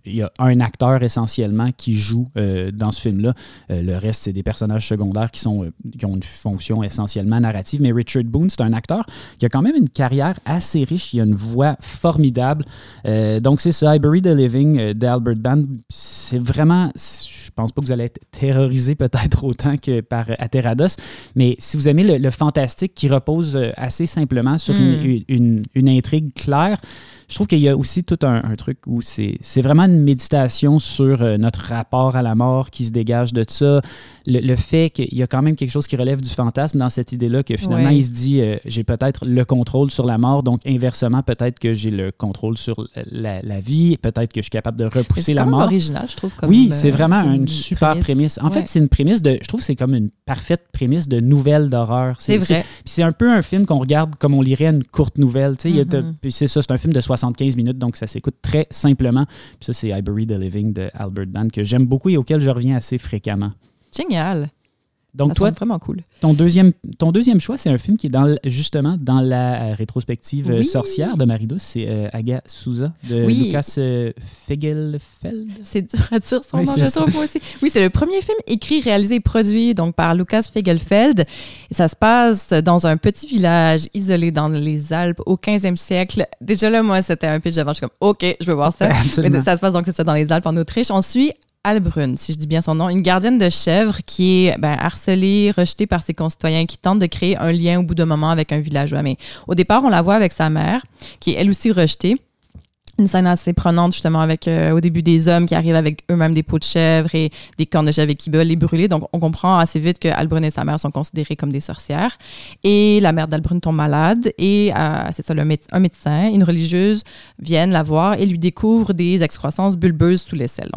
Il y a un acteur essentiellement qui joue dans ce film-là. le reste, c'est des personnages secondaires qui, sont, qui ont une fonction essentiellement narrative. Mais Richard Boone, c'est un acteur qui a quand même une carrière assez riche. Il a une voix formidable. Euh, donc, c'est ça, I Bury the Living euh, d'Albert Band. C'est vraiment. Je pense pas que vous allez être terrorisé peut-être autant que par Aterados, mais si vous aimez le, fantastique qui repose euh, assez simplement sur une, hmm. une, intrigue claire, je trouve qu'il y a aussi tout un, truc où c'est vraiment une méditation sur notre rapport à la mort qui se dégage de ça. Le, fait qu'il y a quand même quelque chose qui relève du fantasme dans cette idée-là, que finalement, il se dit j'ai peut-être le contrôle sur la mort. Donc, inversement, peut-être que j'ai le contrôle sur la, vie. Peut-être que je suis capable de repousser la mort. original, je trouve. oui, c'est euh, vraiment une super prémisse. En fait, c'est une prémisse de. Je trouve que c'est comme une parfaite prémisse de nouvelle d'horreur. C'est vrai. c'est un peu un film qu'on regarde comme on lirait une courte nouvelle. Mm-hmm. c'est ça, c'est un film de 75 minutes, donc ça s'écoute très simplement. Ça, c'est I Bury the Living de Albert Band que j'aime beaucoup et auquel je reviens assez fréquemment. Génial. Donc, toi, vraiment cool. Ton deuxième, ton deuxième choix, c'est un film qui est dans, justement dans la euh, rétrospective euh, sorcière de Marie-Douce. C'est euh, Aga Souza de Lucas Fegelfeld. C'est dur à dire son nom, je trouve aussi. Oui, c'est le premier film écrit, réalisé et produit donc, par Lucas Fegelfeld. Et ça se passe dans un petit village isolé dans les Alpes au 15e siècle. Déjà là, moi, c'était un pitch avant. Je suis comme, OK, je veux voir ça. Mais ça se passe donc ça, dans les Alpes en Autriche. On suit Albrune, si je dis bien son nom, une gardienne de chèvre qui est ben, harcelée, rejetée par ses concitoyens, qui tente de créer un lien au bout d'un moment avec un villageois. Mais au départ, on la voit avec sa mère, qui est elle aussi rejetée. Une scène assez prenante, justement, avec euh, au début des hommes qui arrivent avec eux-mêmes des peaux de chèvre et des cornes de chèvre et qui veulent les brûler. Donc, on comprend assez vite que Albrune et sa mère sont considérées comme des sorcières. Et la mère d'Albrune tombe malade et euh, c'est ça, le un médecin, une religieuse viennent la voir et lui découvre des excroissances bulbeuses sous l'aisselle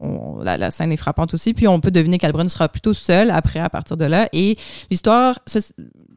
la, scène est frappante aussi. Puis on peut deviner qu'Albrun sera plutôt seul après, à partir de là. Et l'histoire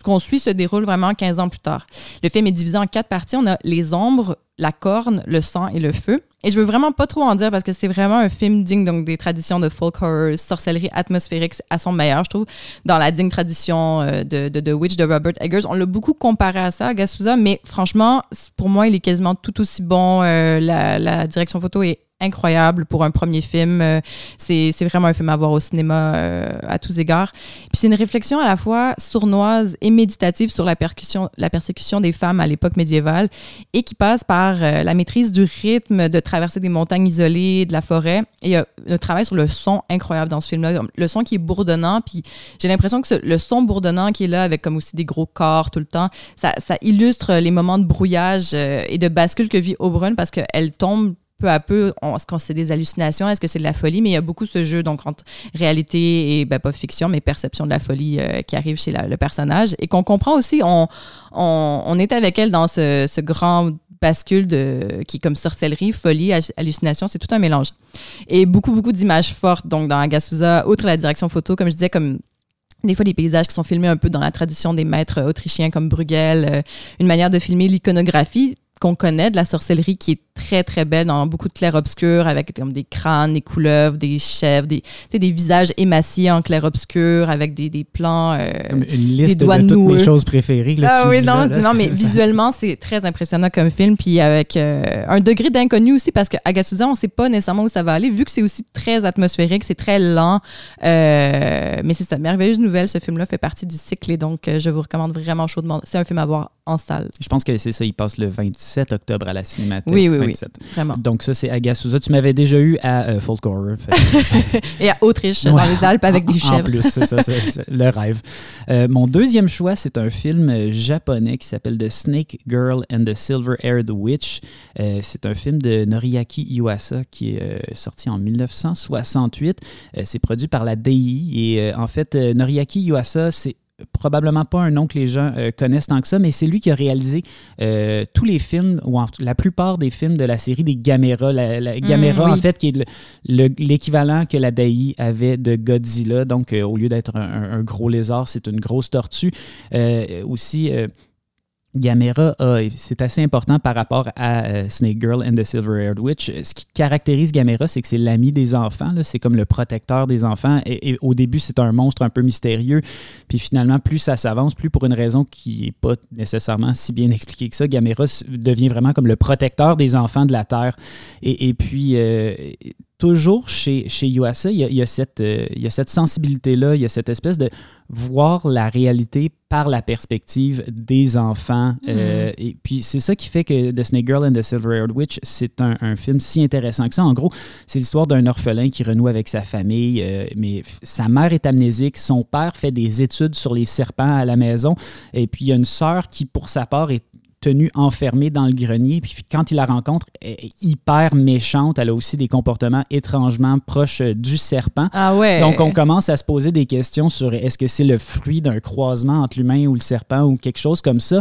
qu'on suit se déroule vraiment 15 ans plus tard. Le film est divisé en quatre parties. On a les ombres, la corne, le sang et le feu. Et je veux vraiment pas trop en dire parce que c'est vraiment un film digne donc des traditions de folk horror, sorcellerie atmosphérique à son meilleur, je trouve, dans la digne tradition euh, de, de The Witch de Robert Eggers. On l'a beaucoup comparé à ça, à Gasusa, mais franchement, pour moi, il est quasiment tout aussi bon. Euh, la, la direction photo est incroyable pour un premier film. Euh, c'est vraiment un film à voir au cinéma euh, à tous égards. Puis c'est une réflexion à la fois sournoise et méditative sur la, percussion, la persécution des femmes à l'époque médiévale et qui passe par euh, la maîtrise du rythme, de traverser des montagnes isolées, de la forêt. Et il y travail sur le son incroyable dans ce film-là. Le son qui est bourdonnant, puis j'ai l'impression que le son bourdonnant qui est là, avec comme aussi des gros corps tout le temps, ça, ça illustre les moments de brouillage et de bascule que vit Aubrun parce qu'elle tombe peu à peu, est-ce qu'on c'est des hallucinations, est-ce que c'est de la folie, mais il y a beaucoup ce jeu donc entre réalité et ben, pas fiction, mais perception de la folie euh, qui arrive chez le personnage et qu'on comprend aussi, on, on, est avec elle dans ce, grand bascule de, qui est comme sorcellerie, folie, hallucination, c'est tout un mélange. Et beaucoup, beaucoup d'images fortes, donc dans Agasusa, outre la direction photo, comme je disais, comme des fois des paysages qui sont filmés un peu dans la tradition des maîtres autrichiens comme Bruegel, euh, une manière de filmer l'iconographie qu'on connaît de la sorcellerie qui est très, très belle dans beaucoup de clair-obscur avec comme des crânes, des couleuvres, des chèvres, des, des visages émaciés en clair-obscur avec des, des plans. Euh, une liste de, toutes mes choses préférées. ah oui, non, non, mais visuellement, c'est très impressionnant comme film. Puis avec euh, un degré d'inconnu aussi parce que Agasusa, on ne sait pas nécessairement où ça va aller vu que c'est aussi très atmosphérique, c'est très lent. Euh, mais c'est ça, merveilleuse nouvelle. Ce film-là fait partie du cycle et donc je vous recommande vraiment chaudement. C'est un film à voir en salle. Je pense que c'est ça, il passe le 27 octobre à la Cinémathèque. Oui, oui, oui. Vraiment. Donc ça, c'est Agasusa. Tu m'avais déjà eu à euh, Folk Horror. Et à Autriche, dans les Alpes, avec des En chèvres. plus, c'est ça, c'est le rêve. Euh, mon deuxième choix, c'est un film euh, japonais qui s'appelle The Snake Girl and the Silver-Haired Witch. Euh, c'est un film de Noriaki Iwasa qui est sorti en 1968. Euh, c'est produit par la DI et en fait, Noriaki Iwasa, c'est probablement pas un nom que les gens euh, connaissent tant que ça, mais c'est lui qui a réalisé euh, tous les films, ou en- la plupart des films de la série des Gamera. La, la Gamera, oui. en fait, qui est le- le- l'équivalent que la DAI avait de Godzilla. Donc, euh, au lieu d'être un, un- un gros lézard, c'est une grosse tortue. Aussi, Gamera, c'est assez important par rapport à euh, Snake Girl and the Silver-Haired Witch. Ce qui caractérise Gamera, c'est que c'est l'ami des enfants. C'est comme le protecteur des enfants. Et, au début, c'est un monstre un peu mystérieux. Puis finalement, plus ça s'avance, plus pour une raison qui n'est pas nécessairement si bien expliquée que ça, Gamera devient vraiment comme le protecteur des enfants de la Terre. Et, et puis, euh, toujours chez, chez Yuasa, il y a, il y a cette, euh, il y a cette sensibilité-là, il y a cette espèce de voir la réalité par la perspective des enfants. Euh, et puis, c'est ça qui fait que The Snake Girl and the Silver-Haired Witch, c'est un, un film si intéressant que ça. En gros, c'est l'histoire d'un orphelin qui renoue avec sa famille, euh, mais sa mère est amnésique, son père fait des études sur les serpents à la maison, et puis il y a une sœur qui, pour sa part, est tenue enfermée dans le grenier. Puis quand il la rencontre, elle est hyper méchante. Elle a aussi des comportements étrangement proches euh, du serpent. Ah ouais. Donc, on commence à se poser des questions sur est-ce que c'est le fruit d'un croisement entre l'humain ou le serpent ou quelque chose comme ça.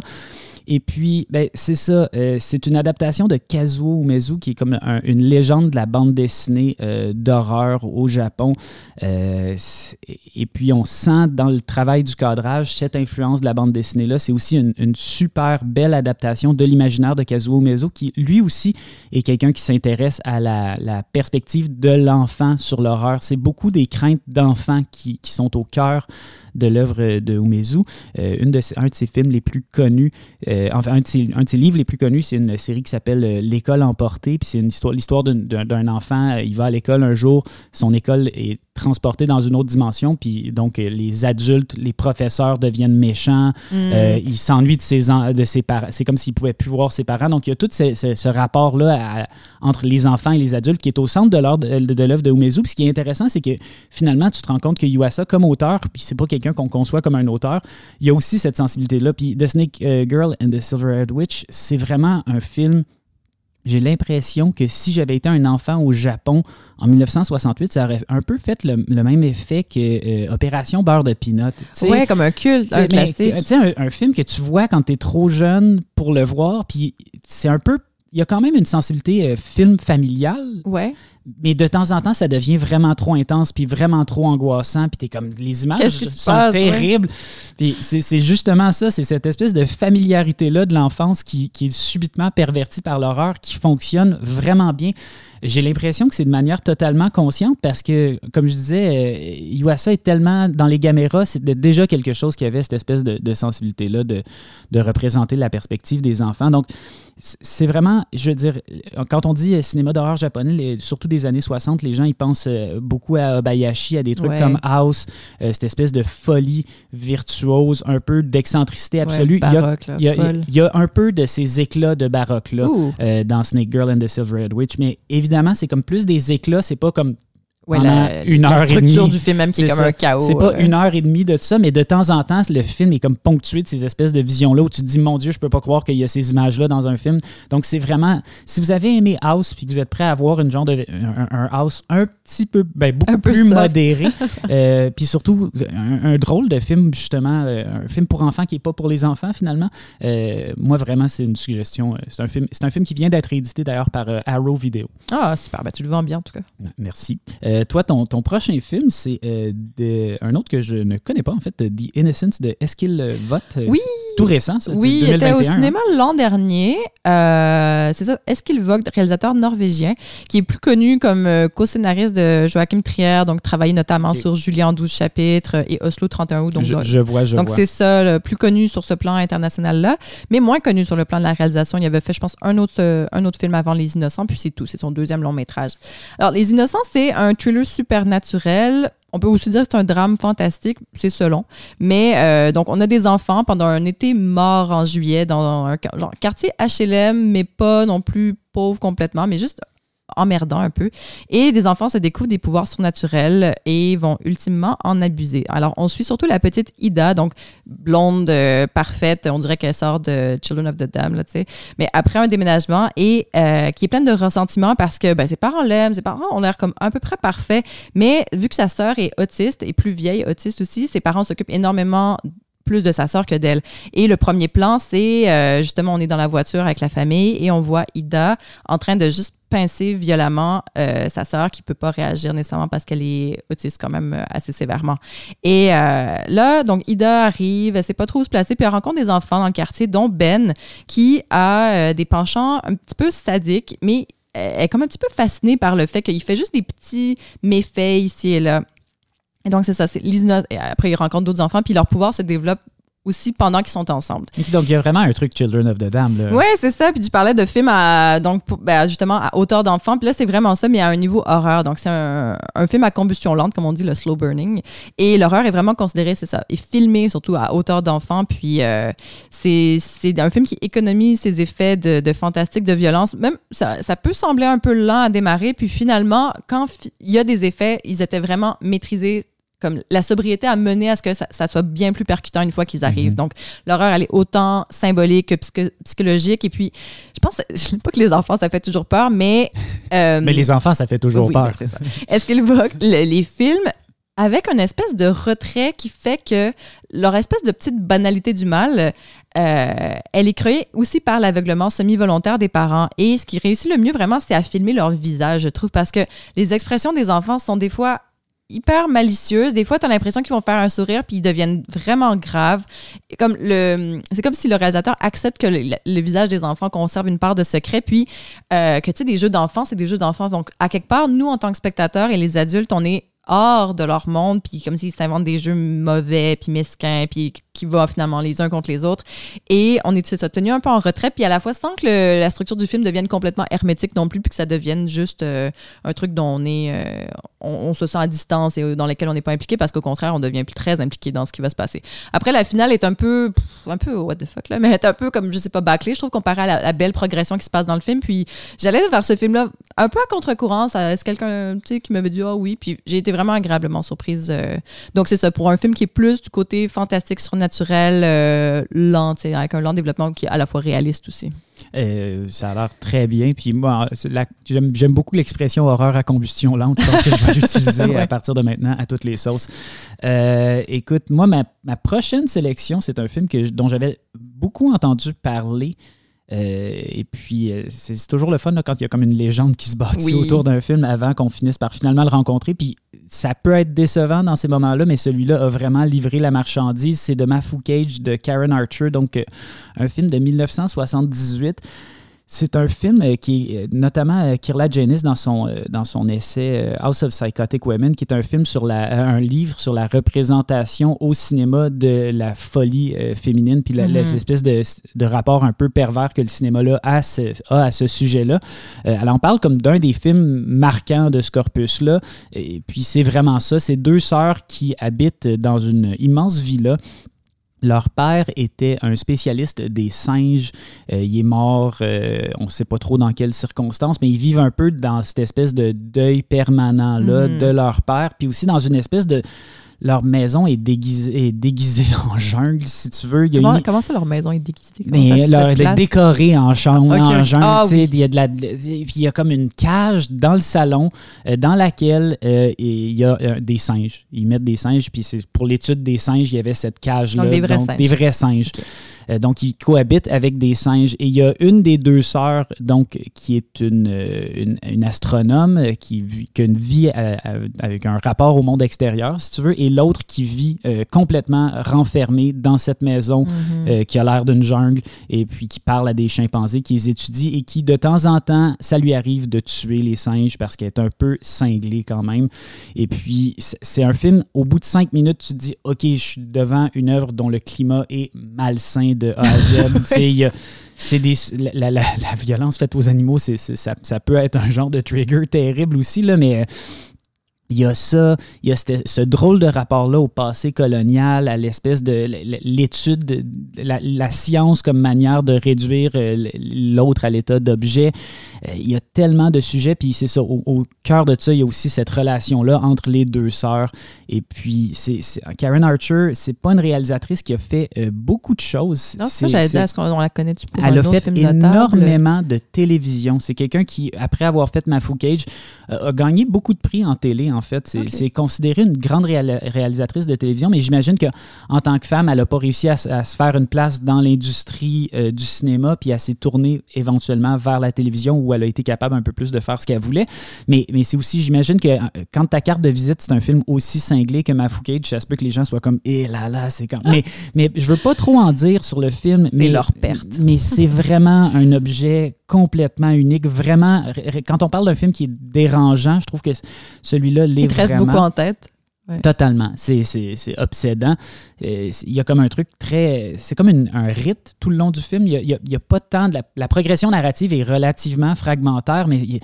Et puis, ben, c'est ça. euh, c'est une adaptation de Kazuo Umezu, qui est comme un- une légende de la bande dessinée euh, d'horreur au Japon. Euh, et puis, on sent dans le travail du cadrage cette influence de la bande dessinée-là. C'est aussi une, une super belle adaptation de l'imaginaire de Kazuo Umezu, qui lui aussi est quelqu'un qui s'intéresse à la, la perspective de l'enfant sur l'horreur. C'est beaucoup des craintes d'enfants qui, qui sont au cœur de l'œuvre de Umezu. Euh, une de un de ses films les plus connus, euh, enfin, un de, ses, un de ses livres les plus connus, c'est une série qui s'appelle euh, L'école emportée. Puis c'est une histoire, l'histoire d'un- enfant. il va à l'école un jour, son école est transportée dans une autre dimension. Puis donc, les adultes, les professeurs deviennent méchants. Mm. Euh, il s'ennuie de ses, de ses parents. C'est comme s'il pouvait plus voir ses parents. Donc, il y a tout ce, ce- ce rapport-là entre les enfants et les adultes qui est au centre de l'œuvre de, de l'œuvre de Umezu. Puis ce qui est intéressant, c'est que finalement, tu te rends compte que Yuasa, comme auteur, puis c'est pas quelqu'un qu'on conçoit comme un auteur, il y a aussi cette sensibilité-là. Puis The Snake euh, Girl and the Silver-Haired Witch, c'est vraiment un film. J'ai l'impression que si j'avais été un enfant au Japon en 1968, ça aurait un peu fait le, le même effet que euh, Opération Beurre de sais, Ouais, comme un culte, un mais, classique. Tu sais, un, un film que tu vois quand tu es trop jeune pour le voir, puis c'est un peu. Il y a quand même une sensibilité euh, film familial, Ouais. mais de temps en temps, ça devient vraiment trop intense, puis vraiment trop angoissant, puis t'es comme. Les images sont passe, ouais? terribles. Puis c'est justement ça, c'est cette espèce de familiarité-là de l'enfance qui, qui est subitement pervertie par l'horreur, qui fonctionne vraiment bien. J'ai l'impression que c'est de manière totalement consciente parce que, comme je disais, euh, Yuasa est tellement dans les caméras, c'était déjà quelque chose qui avait cette espèce de, de sensibilité-là de, de représenter la perspective des enfants. Donc, c'est vraiment, je veux dire, quand on dit euh, cinéma d'horreur japonais, les- surtout des années 60, les gens ils pensent euh, beaucoup à Obayashi, à des trucs Ouais. comme House, euh, cette espèce de folie virtuose, un peu d'excentricité absolue. Ouais, il, y a, baroque, là, il y a- il y a un peu de ces éclats de baroque-là euh, dans Snake Girl and the Silver-Haired Witch, mais évidemment, c'est comme plus des éclats, c'est pas comme Ouais, la, une la heure et structure demie. du film même qui est, C'est comme ça. un chaos. C'est pas euh. une heure et demie de tout ça, mais de temps en temps, le film est comme ponctué de ces espèces de visions-là où tu te dis, mon Dieu, je peux pas croire qu'il y a ces images-là dans un film. Donc, c'est vraiment. Si vous avez aimé House puis que vous êtes prêt à voir une genre de, un, un House un petit peu, ben, beaucoup peu plus soft. modéré, euh, puis surtout un, un drôle de film, justement, euh, un film pour enfants qui est pas pour les enfants, finalement. Euh, moi, vraiment, c'est une suggestion. C'est un, film, c'est un film qui vient d'être édité d'ailleurs par Arrow Video. Ah, super. Ben, tu le vends bien, en tout cas. Merci. Euh, toi, ton, ton prochain film, c'est euh, un autre que je ne connais pas, en fait, The Innocence de Eskil Vogt. Euh, Oui. C'est tout récent, ça. Oui, il était au 2021, cinéma l'an dernier. Euh, c'est ça, Eskil Vogt, réalisateur norvégien, qui est plus connu comme euh, co-scénariste de Joachim Trier, donc travaillé notamment sur Julien en 12 chapitres et Oslo 31 août. hein. Donc, je, je vois, je donc vois. c'est ça, le plus connu sur ce plan international-là, mais moins connu sur le plan de la réalisation. Il avait fait, je pense, un autre, euh, un autre film avant Les Innocents, puis c'est tout. C'est son deuxième long métrage. Alors, Les Innocents, c'est un thriller supernaturel on peut aussi dire que c'est un drame fantastique, c'est selon. Mais euh, donc, on a des enfants pendant un été mort en juillet dans un genre, quartier HLM, mais pas non plus pauvre complètement, mais juste emmerdant un peu. Et des enfants se découvrent des pouvoirs surnaturels et vont ultimement en abuser. Alors, on suit surtout la petite Ida, donc blonde, euh, parfaite, on dirait qu'elle sort de Children of the Dam, là, tu sais. Mais après un déménagement et euh, qui est pleine de ressentiments parce que ben, ses parents l'aiment, ses parents ont l'air comme à peu près parfaits, mais vu que sa sœur est autiste et plus vieille, autiste aussi, ses parents s'occupent énormément plus de sa sœur que d'elle. Et le premier plan, c'est euh, justement, on est dans la voiture avec la famille et on voit Ida en train de juste pincer violemment euh, sa sœur qui peut pas réagir nécessairement parce qu'elle est autiste quand même euh, assez sévèrement. Et là, donc Ida arrive, elle sait pas trop où se placer, puis elle rencontre des enfants dans le quartier, dont Ben, qui a des penchants un petit peu sadiques, mais elle est comme un petit peu fascinée par le fait qu'il fait juste des petits méfaits ici et là. Et donc, c'est ça. Après, ils rencontrent d'autres enfants, puis leur pouvoir se développe aussi pendant qu'ils sont ensemble. donc, il y a vraiment un truc Children of the Dam. Oui, c'est ça. Puis tu parlais de films à, donc, ben, justement à hauteur d'enfant. Puis là, c'est vraiment ça, mais à un niveau horreur. Donc, c'est un, film à combustion lente, comme on dit, le slow burning. Et l'horreur est vraiment considérée, c'est ça, et filmé surtout à hauteur d'enfant. Puis euh, c'est un film qui économise ses effets de, de fantastique, de violence. Même, ça, ça, peut sembler un peu lent à démarrer. Puis finalement, quand il y a des effets, ils étaient vraiment maîtrisés comme la sobriété a mené à ce que ça, soit bien plus percutant une fois qu'ils arrivent. Mhm. Donc, l'horreur, elle est autant symbolique que psychologique. Et puis, je pense, je sais pas que les enfants, ça fait toujours peur, mais... Euh, mais les enfants, ça fait toujours peur. c'est ça. Est-ce qu'ils évoquent les films avec une espèce de retrait qui fait que leur espèce de petite banalité du mal, euh, elle est créée aussi par l'aveuglement semi-volontaire des parents. Et ce qui réussit le mieux vraiment, c'est à filmer leur visage, je trouve, parce que les expressions des enfants sont des fois hyper malicieuses. Des fois, tu as l'impression qu'ils vont faire un sourire puis ils deviennent vraiment graves. C'est comme si le réalisateur accepte que le, visage des enfants conserve une part de secret, puis euh, que tu sais, des jeux d'enfants, c'est des jeux d'enfants. Donc, à quelque part, nous, en tant que spectateurs et les adultes, on est hors de leur monde, puis comme s'ils s'inventent des jeux mauvais, puis mesquins, puis qui vont finalement les uns contre les autres. Et on est ça, tenu un peu en retrait, puis à la fois sans que la structure du film devienne complètement hermétique non plus, puis que ça devienne juste euh, un truc dont on est, euh, on, se sent à distance et dans lequel on n'est pas impliqué, parce qu'au contraire, on devient très impliqué dans ce qui va se passer. Après, la finale est un peu, un peu what the fuck là, mais est un peu comme je sais pas bâclée, je trouve comparé à la, belle progression qui se passe dans le film. Puis j'allais vers ce film-là un peu à contre-courant. C'est quelqu'un, qui m'avait dit ah oui, puis j'ai été vraiment agréablement surprise. Euh. donc c'est ça pour un film qui est plus du côté fantastique surnaturel naturel, euh, lent, avec un lent développement qui est à la fois réaliste aussi. Euh, ça a l'air très bien. Puis moi, j'aime beaucoup l'expression horreur à combustion lente. Je pense que je vais l'utiliser à partir de maintenant à toutes les sauces. Euh, écoute, moi, ma, prochaine sélection, c'est un film que, dont j'avais beaucoup entendu parler. Et puis, c'est toujours le fun quand il y a comme une légende qui se bâtit autour d'un film avant qu'on finisse par finalement le rencontrer. Puis, ça peut être décevant dans ces moments-là, mais celui-là a vraiment livré la marchandise. C'est de Mafu Cage de Karen Archer, donc euh, un film de 1978. C'est un film euh, qui est euh, notamment euh, Kirla Janis dans son, dans son essai House of Psychotic Women, qui est un film sur la, un livre sur la représentation au cinéma de la folie féminine, puis l'espèce mm-hmm. de, de, rapport un peu pervers que le cinéma-là a, a, à ce sujet-là. elle en parle comme d'un des films marquants de ce corpus-là. Et puis c'est vraiment ça. C'est deux sœurs qui habitent dans une immense villa leur père était un spécialiste des singes. Euh, il est mort, euh, on ne sait pas trop dans quelles circonstances, mais ils vivent un peu dans cette espèce de deuil permanent-là mm-hmm. de leur père, puis aussi dans une espèce de leur maison est déguisée, est déguisée en jungle, si tu veux. comment, ça, leur maison est déguisée? Mais leur, est décorée en, jungle. Ah il, y a de la, il y a comme une cage dans le salon euh, dans laquelle euh, il y a euh, des singes. Ils mettent des singes, puis pour l'étude des singes, il y avait cette cage-là. Donc, des vrais singes. Des vrais singes. Euh, donc, ils cohabitent avec des singes. Et il y a une des deux sœurs, donc, qui est une, euh, une, astronome, euh, qui, qui, a une vie avec un rapport au monde extérieur, si tu veux, et l'autre qui vit complètement renfermée dans cette maison mhm. qui a l'air d'une jungle et puis qui parle à des chimpanzés, qui les étudie et qui, de temps en temps, ça lui arrive de tuer les singes parce qu'elle est un peu cinglée quand même. Et puis, c'est un film, au bout de cinq minutes, tu te dis, OK, je suis devant une œuvre dont le climat est malsain de A à Z. c'est des, la, la, violence faite aux animaux, c'est, ça, ça, peut être un genre de trigger terrible aussi, là, mais il y a ça, il y a ce drôle de rapport-là au passé colonial, à l'espèce de l'étude, de la, science comme manière de réduire euh, l'autre à l'état d'objet. Euh, il y a tellement de sujets, puis c'est ça, au, cœur de ça, il y a aussi cette relation-là entre les deux sœurs. Et puis, c'est Karen Archer, c'est pas une réalisatrice qui a fait euh, beaucoup de choses. Non, ça, j'allais dire, est-ce qu'on la connaît -tu Elle a fait énormément de télévision. C'est quelqu'un qui, après avoir fait Mafu Cage, a gagné beaucoup de prix en télé, en fait. C'est considéré une grande réalisatrice de télévision, mais j'imagine qu'en tant que femme, elle n'a pas réussi à, se faire une place dans l'industrie euh, du cinéma, puis elle s'est tournée éventuellement vers la télévision où elle a été capable un peu plus de faire ce qu'elle voulait. Mais, mais c'est aussi, j'imagine que euh, quand ta carte de visite, c'est un film aussi cinglé que Ma Cage, j'espère que les gens soient comme, eh là là, c'est comme. Mais, mais je veux pas trop en dire sur le film. C'est leur perte. Mais c'est vraiment un objet complètement unique. Vraiment, quand on parle d'un film qui est dérangeant, je trouve que celui-là l'est vraiment. Il reste beaucoup en tête. Totalement. C'est obsédant. Euh, il y a comme un truc très. C'est comme un rite tout le long du film. Il n'y a, pas de temps. De la, progression narrative est relativement fragmentaire, mais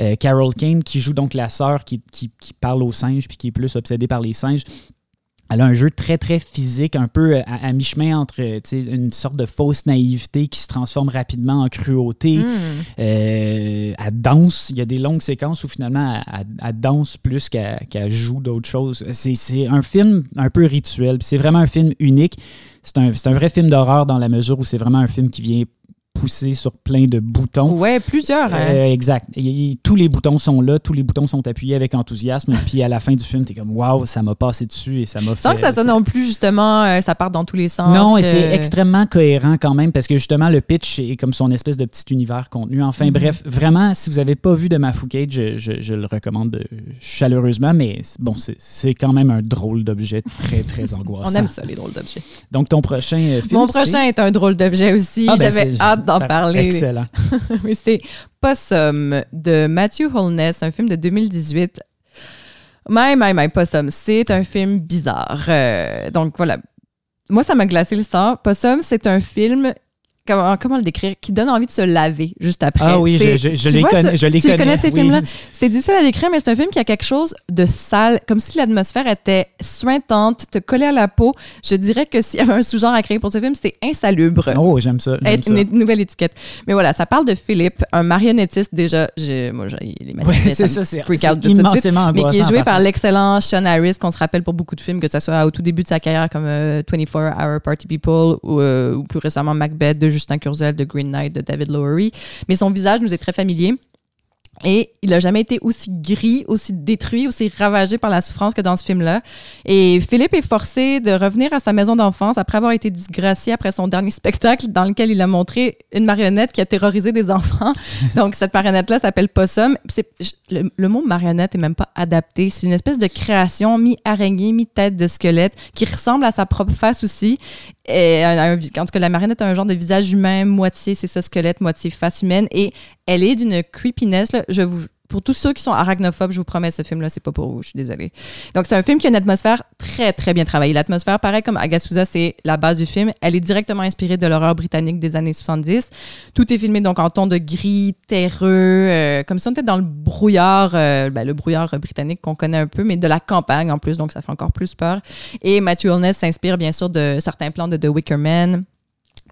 euh, Carol Kane, qui joue donc la sœur qui, qui, parle aux singes puis qui est plus obsédée par les singes, elle a un jeu très, très physique, un peu euh, à, mi-chemin entre une sorte de fausse naïveté qui se transforme rapidement en cruauté. Hmm. Euh, elle danse. Il y a des longues séquences où finalement elle, danse plus qu'elle joue d'autres choses. C'est un film un peu rituel. C'est vraiment un film unique. C'est un, un, vrai film d'horreur dans la mesure où c'est vraiment un film qui vient poussé sur plein de boutons. Ouais, plusieurs. Hein. Euh, exact. tous les boutons sont là, tous les boutons sont appuyés avec enthousiasme. puis à la fin du film, tu es comme waouh, ça m'a passé dessus et ça m'a fait. Sans que ça soit non plus justement, euh, ça part dans tous les sens. Non, et c'est extrêmement cohérent quand même parce que justement le pitch est comme son espèce de petit univers contenu. Enfin mhm. bref, vraiment, si vous n'avez pas vu de Mafouquet, je, je, le recommande chaleureusement, mais bon, c'est quand même un drôle d'objet très très angoissant. On aime ça les drôles d'objets. Donc ton prochain euh, film. Mon prochain est... un drôle d'objet aussi. Ah, ben, J'avais hâte d'en parler. Excellent. oui, c'est Possum de Matthew Holness, un film de 2018. My, my, my, Possum, c'est un film bizarre. Euh, donc voilà. Moi, ça m'a glacé le sang. Possum, c'est un film comment, comment le décrire, qui donne envie de se laver juste après. Ah oui, je, je, je les connais. Je les tu connais, connais ces films-là? C'est difficile à décrire, mais c'est un film qui a quelque chose de sale, comme si l'atmosphère était suintante, te collait à la peau. Je dirais que s'il y avait un sous-genre à créer pour ce film, c'est insalubre. Oh, j'aime ça. Une, nouvelle étiquette. Mais voilà, ça parle de Philippe, un marionnettiste déjà. Moi, les marionnettes, c'est ça, c'est freak out de tout de suite, Mais qui est joué par l'excellent Sean Harris, qu'on se rappelle pour beaucoup de films, que ce soit au tout début de sa carrière comme 24 euh, Hour Party People ou, euh, ou plus récemment Macbeth de Justin Kurzel, de Green Knight, de David Lowery. Mais son visage nous est très familier. Et il n'a jamais été aussi gris, aussi détruit, aussi ravagé par la souffrance que dans ce film-là. Et Philippe est forcé de revenir à sa maison d'enfance après avoir été disgracié après son dernier spectacle dans lequel il a montré une marionnette qui a terrorisé des enfants. Donc, cette marionnette-là s'appelle Possum. Le, le, mot marionnette est même pas adapté. C'est une espèce de création mi-araignée, mi-tête de squelette qui ressemble à sa propre face aussi. En tout cas, la marionnette a un genre de visage humain, moitié c'est ça squelette, moitié face humaine. Et elle est d'une creepiness. Là, je vous, pour tous ceux qui sont arachnophobes, je vous promets, ce film-là, c'est pas pour vous. Je suis désolée. Donc, c'est un film qui a une atmosphère très, très bien travaillée. L'atmosphère, pareil comme Agasouza, c'est la base du film. Elle est directement inspirée de l'horreur britannique des années 70. Tout est filmé donc en ton de gris, terreux, euh, comme si on était dans le brouillard, euh, ben, le brouillard britannique qu'on connaît un peu, mais de la campagne en plus, donc ça fait encore plus peur. Et Matthew Holness s'inspire bien sûr de certains plans de The Wicker Man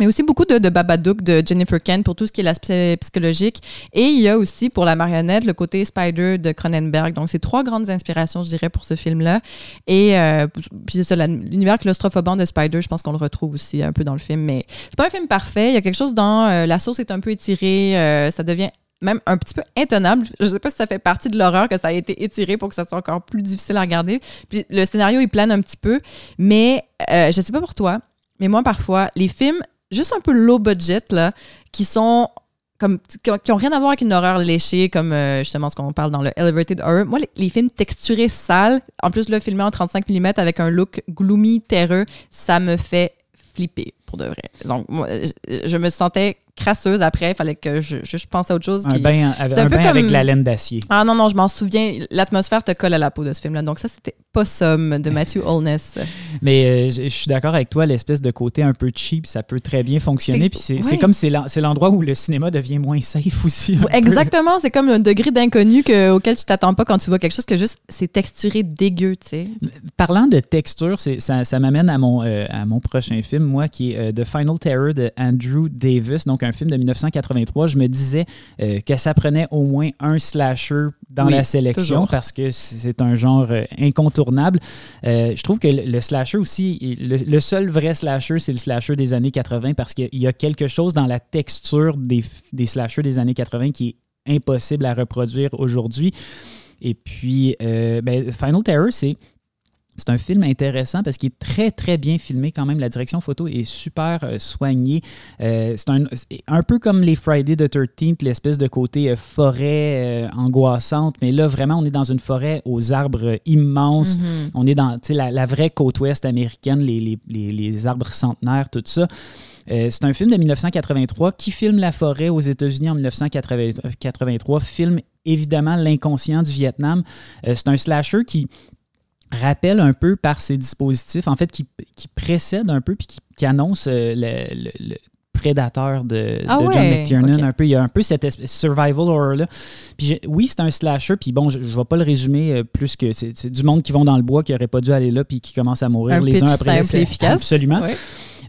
mais aussi beaucoup de, Babadook de Jennifer Kent pour tout ce qui est l'aspect psychologique. Et il y a aussi pour la marionnette le côté Spider de Cronenberg. Donc, c'est trois grandes inspirations, je dirais, pour ce film-là. Et euh, puis c'est ça, l'univers claustrophobant de Spider, je pense qu'on le retrouve aussi un peu dans le film. Mais c'est pas un film parfait. Il y a quelque chose dans euh, la sauce est un peu étirée. Euh, ça devient même un petit peu intenable. Je sais pas si ça fait partie de l'horreur que ça a été étiré pour que ça soit encore plus difficile à regarder. Puis le scénario, il plane un petit peu. Mais je sais pas pour toi, mais moi, parfois, les films juste un peu low budget, là, qui sont comme qui ont rien à voir avec une horreur léchée comme euh, justement ce qu'on parle dans le elevated horror. Moi les, films texturés sales, en plus le filmé en 35 mm avec un look gloomy, terreux, ça me fait flipper pour de vrai. Donc moi, je, me sentais crasseuse après. Il fallait que je, je, pense à autre chose. Un bain, avec, un un peu bain avec comme- de la laine d'acier. Ah non, non, je m'en souviens. L'atmosphère te colle à la peau de ce film-là. Donc ça, c'était Possum de Matthew Holness. Mais euh, je, je suis d'accord avec toi, l'espèce de côté un peu cheap, ça peut très bien fonctionner. Puis c'est ouais. comme c'est l'en- c'est l'endroit où le cinéma devient moins safe aussi. Exactement, c'est comme un degré d'inconnu que- auquel tu t'attends pas quand tu vois quelque chose que juste c'est texturé dégueu, tu sais. Parlant de texture, ça, ça m'amène à mon, euh, à mon prochain film, moi, qui est euh, The Final Terror de Andrew Davis, donc un film de 1983. Je me disais euh, que ça prenait au moins un slasher dans Oui, la sélection toujours. parce que c'est un genre euh, Euh, je trouve que le, slasher aussi, le, seul vrai slasher, c'est le slasher des années 80 parce qu'il y a quelque chose dans la texture des slashers des années 80 qui est impossible à reproduire aujourd'hui. Et puis, euh, ben, Final Terror, c'est c'est un film intéressant parce qu'il est très, très bien filmé quand même. La direction photo est super euh, soignée. Euh, c'est un, un peu comme les Friday the 13th, l'espèce de côté euh, forêt angoissante. Mais là, vraiment, on est dans une forêt aux arbres immenses. On est dans la, la vraie côte ouest américaine, les, les- les- les arbres centenaires, tout ça. Euh, c'est un film de 1983 qui filme la forêt aux États-Unis en 1983, filme évidemment l'inconscient du Vietnam. Euh, c'est un slasher qui rappelle un peu par ses dispositifs, en fait, qui, qui précède un peu puis qui, qui annonce euh, le, le- le prédateur de, Ah de John McTiernan. Un peu, il y a un peu cette espèce survival horror-là. Puis oui, c'est un slasher, puis bon, je ne vais pas le résumer euh, plus que c'est du monde qui vont dans le bois, qui n'aurait pas dû aller là, puis qui commencent à mourir Un les uns après les efficace. Absolument. Ouais.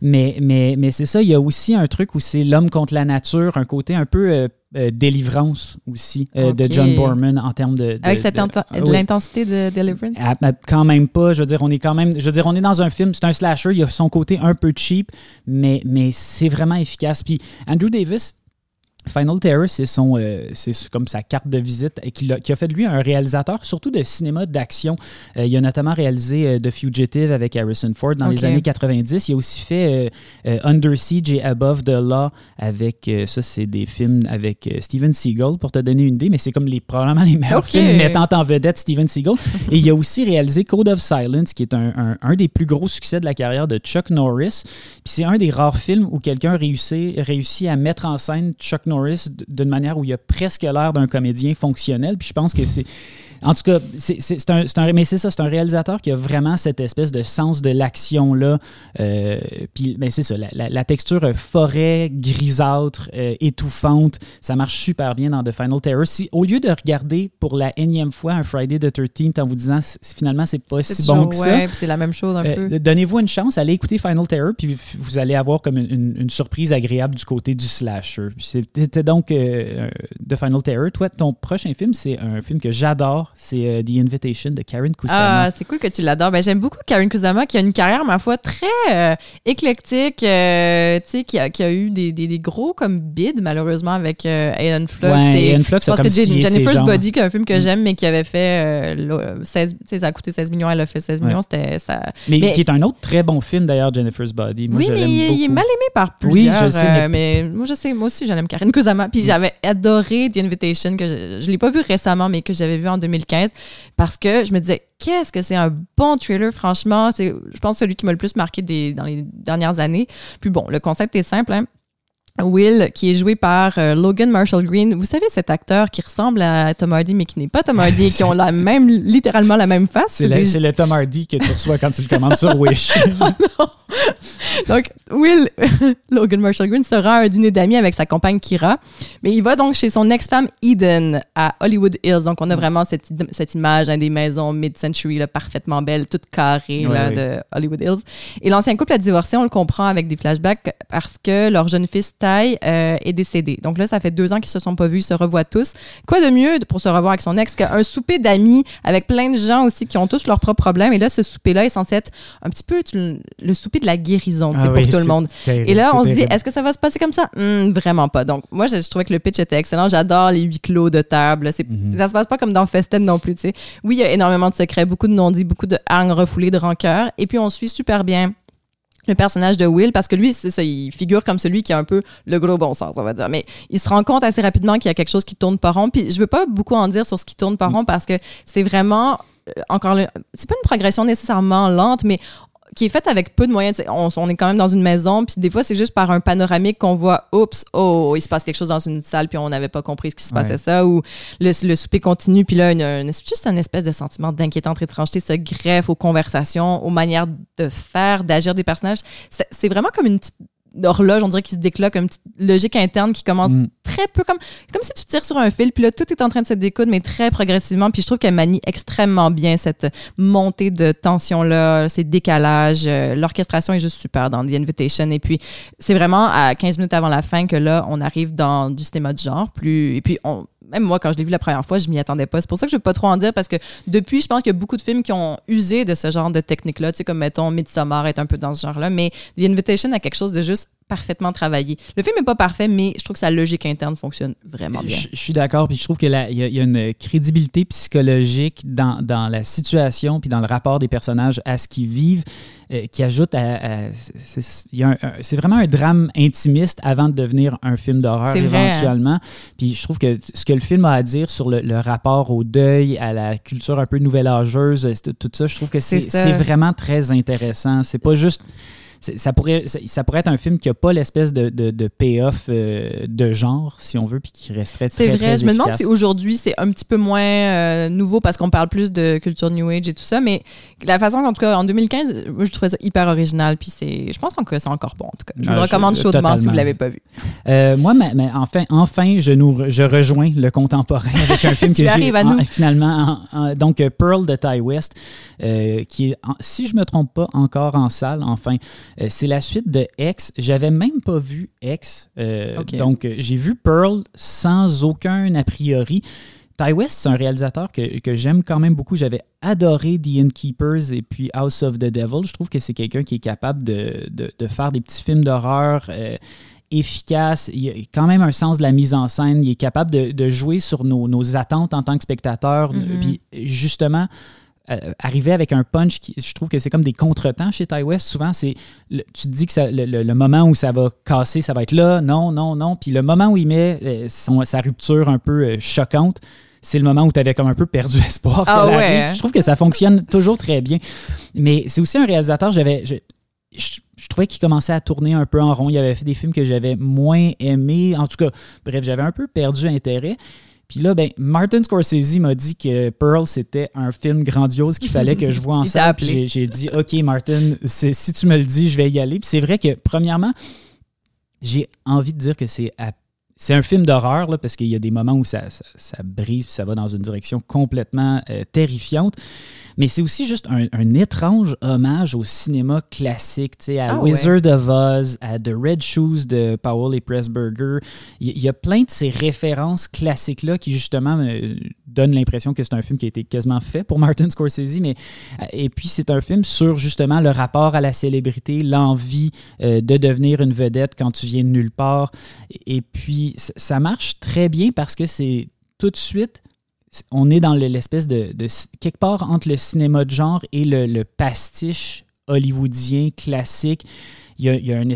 Mais, mais, mais c'est ça, il y a aussi un truc où c'est l'homme contre la nature, un côté un peu euh, euh, délivrance aussi euh, de. John Borman en termes de... de- Avec cette Ah l'intensité de Deliverance. Ah, ben, quand même pas. Je veux dire, on est quand même. Je veux dire, on est dans un film. C'est un slasher. Il y a son côté un peu cheap, mais, mais c'est vraiment efficace. Puis Andrew Davis. Final Terror, c'est son, euh, c'est comme sa carte de visite et qui, a fait de lui un réalisateur surtout de cinéma d'action. Euh, il a notamment réalisé euh, The Fugitive avec Harrison Ford dans les années 90. Il a aussi fait Under Siege et Above the Law avec ça, c'est des films avec Steven Seagal pour te donner une idée, mais c'est comme les probablement les meilleurs films mettant en vedette Steven Seagal. Et il a aussi réalisé Code of Silence, qui est un, un- un des plus gros succès de la carrière de Chuck Norris. Puis c'est un des rares films où quelqu'un réussit, réussit à mettre en scène Chuck Norris d'une manière où il a presque l'air d'un comédien fonctionnel. Puis je pense que c'est. En tout cas, c'est un, un- mais c'est ça, c'est un réalisateur qui a vraiment cette espèce de sens de l'action-là. Euh, puis, ben, c'est ça, la, la- la texture euh, forêt, grisâtre, euh, étouffante, ça marche super bien dans The Final Terror. Si, au lieu de regarder pour la énième fois un Friday the 13th en vous disant finalement c'est pas si bon que ça, ouais, c'est la même chose un euh, peu. Donnez-vous une chance, allez écouter Final Terror, puis vous allez avoir comme une, une- une surprise agréable du côté du slasher. C'était donc The Final Terror. Toi, ton prochain film, c'est un film que j'adore, c'est euh, The Invitation de Karen Kusama. Ah, c'est cool que tu l'adores. Ben, j'aime beaucoup Karen Kusama qui a une carrière, ma foi, très euh, éclectique, euh, tu sais, qui a, qui a eu des, des- des gros comme bids, malheureusement, avec euh, Aeon Flux. Ouais, Aeon Flux je pense que Jennifer's jambes. Body, qui est un film que Mm. j'aime, mais qui avait fait euh, là, 16, tu sais, ça a coûté 16 millions, elle a fait 16 Ouais. millions, c'était ça. mais, mais- qui est un autre très bon film d'ailleurs, Jennifer's Body. Moi, oui, je mais il, il est mal aimé par Oui, plusieurs. je sais, euh, mais... moi, je sais, moi aussi, j'aime Karen Kusama. Puis j'avais adoré The Invitation, que je ne l'ai pas vu récemment, mais que j'avais vu en 2015, parce que je me disais, qu'est-ce que c'est un bon thriller, franchement? C'est, je pense, celui qui m'a le plus marqué des, dans les dernières années. Puis bon, le concept est simple, hein. Will, qui est joué par euh, Logan Marshall Green. Vous savez, cet acteur qui ressemble à Tom Hardy, mais qui n'est pas Tom Hardy, qui ont la même, littéralement la même face. C'est le, Des- c'est le Tom Hardy que tu reçois quand tu le commandes sur Wish. Donc, Will, Logan Marshall Green, sera à un dîner d'amis avec sa compagne Kira. Mais il va donc chez son ex-femme Eden à Hollywood Hills. Donc, on a vraiment cette, cette image hein, des maisons mid-century, là, parfaitement belles, toutes carrées là, de Hollywood Hills. Et l'ancien couple a divorcé, on le comprend avec des flashbacks, parce que leur jeune fils, Euh, est décédé. Donc là, ça fait deux ans qu'ils se sont pas vus, ils se revoient tous. Quoi de mieux pour se revoir avec son ex qu'un souper d'amis avec plein de gens aussi qui ont tous leurs propres problèmes? Et là, ce souper-là est censé être un petit peu tu- le souper de la guérison Ah pour tout le monde. terrible, Et là, on se dit, est-ce que ça va se passer comme ça? Hmm, vraiment pas. Donc, moi, je, je trouvais que le pitch était excellent. J'adore les huis clos de table. C'est, Mhm. Ça se passe pas comme dans Festen non plus. Oui, il y a énormément de secrets, beaucoup de non-dits, beaucoup de hangs refoulés de rancœur. Et puis, on suit super bien le personnage de Will, parce que lui, c'est ça, il figure comme celui qui a un peu le gros bon sens, on va dire. Mais il se rend compte assez rapidement qu'il y a quelque chose qui tourne pas rond. Puis je veux pas beaucoup en dire sur ce qui tourne pas rond parce que c'est vraiment, euh, encore, le- c'est pas une progression nécessairement lente, mais qui est faite avec peu de moyens. On, on, est quand même dans une maison, puis des fois, c'est juste par un panoramique qu'on voit, oups, oh, il se passe quelque chose dans une salle, puis on n'avait pas compris ce qui se passait ça, ou le, le souper continue, puis là, une, une, juste un espèce de sentiment d'inquiétante étrangeté se greffe aux conversations, aux manières de faire, d'agir des personnages. C'est vraiment comme une petite d'horloge, on dirait qu'il se décloque, une petite logique interne qui commence mm. très peu comme comme si tu tires sur un fil, puis là tout est en train de se découdre, mais très progressivement. Puis je trouve qu'elle manie extrêmement bien cette montée de tension là, ces décalages. Euh, l'orchestration est juste super dans The Invitation. Et puis c'est vraiment à 15 minutes avant la fin que là on arrive dans du cinéma de genre. Plus et puis on même moi, quand je l'ai vu la première fois, je m'y attendais pas. C'est pour ça que je ne veux pas trop en dire parce que depuis, je pense qu'il y a beaucoup de films qui ont usé de ce genre de technique-là. Tu sais, comme mettons Midsommar est un peu dans ce genre-là. Mais The Invitation a quelque chose de juste parfaitement travaillé. Le film n'est pas parfait, mais je trouve que sa logique interne fonctionne vraiment bien. Je, suis d'accord, puis je trouve qu'il y, y, a une crédibilité psychologique dans, dans, la situation, puis dans le rapport des personnages à ce qu'ils vivent, euh, qui ajoute à... c'est vraiment un drame intimiste avant de devenir un film d'horreur hein. éventuellement. Puis je trouve que ce que le film a à dire sur le, le rapport au deuil, à la culture un peu nouvelle âgeuse, tout ça, je trouve que c'est vraiment très intéressant. C'est pas juste ça pourrait, ça, pourrait être un film qui n'a pas l'espèce de, de, payoff euh, de genre, si on veut, puis qui resterait très, C'est vrai, je me demande si aujourd'hui c'est un petit peu moins euh, nouveau parce qu'on parle plus de culture New Age et tout ça, mais la façon, en tout cas, en 2015, moi, je trouvais ça hyper original, puis je pense que c'est encore bon, en tout cas. Je vous le recommande chaudement si vous ne l'avez pas vu. Euh, moi, mais, enfin, enfin je, nous, je rejoins le contemporain avec un film que j'ai finalement, donc Pearl de Ty West, qui est, si je me trompe pas, encore en salle, enfin. Euh, c'est la suite de X. J'avais même pas vu X. Euh, donc, euh, j'ai vu Pearl sans aucun a priori. Ty West, c'est un réalisateur que, que j'aime quand même beaucoup. J'avais adoré The Innkeepers et puis House of the Devil. Je trouve que c'est quelqu'un qui est capable de, de, de, faire des petits films d'horreur efficaces. Il a quand même un sens de la mise en scène. Il est capable de, de jouer sur nos, nos, attentes en tant que spectateur. Mm-hmm. Puis justement, arriver avec un punch qui, je trouve que c'est comme des contretemps chez Ty West. Souvent, c'est tu te dis que le, moment où ça va casser, ça va être là, non, non, non. Puis le moment où il met euh, sa rupture un peu euh, choquante, c'est le moment où tu avais comme un peu perdu espoir. Ah ouais. Hein? Je trouve que ça fonctionne toujours très bien. Mais c'est aussi un réalisateur, j'avais. Je, je, trouvais qu'il commençait à tourner un peu en rond. Il avait fait des films que j'avais moins aimés. En tout cas, bref, j'avais un peu perdu intérêt. Puis là, ben, Martin Scorsese m'a dit que Pearl, c'était un film grandiose qu'il fallait que je vois en salle. J'ai dit, OK, Martin, si tu me le dis, je vais y aller. Puis c'est vrai que, premièrement, j'ai envie de dire que c'est c'est un film d'horreur, parce qu'il y a des moments où ça, ça, brise, puis ça va dans une direction complètement euh, terrifiante mais c'est aussi juste un, étrange hommage au cinéma classique, tu sais, à ah Wizard of Oz, à The Red Shoes de Powell et Pressburger. Il y, a plein de ces références classiques-là qui, justement, me donnent l'impression que c'est un film qui a été quasiment fait pour Martin Scorsese. Mais, euh, et puis, c'est un film sur, justement, le rapport à la célébrité, l'envie euh, de devenir une vedette quand tu viens de nulle part. Et puis, ça marche très bien parce que c'est tout de suite on est dans l'espèce de, quelque part entre le cinéma de genre et le, pastiche hollywoodien classique. Il y a, un,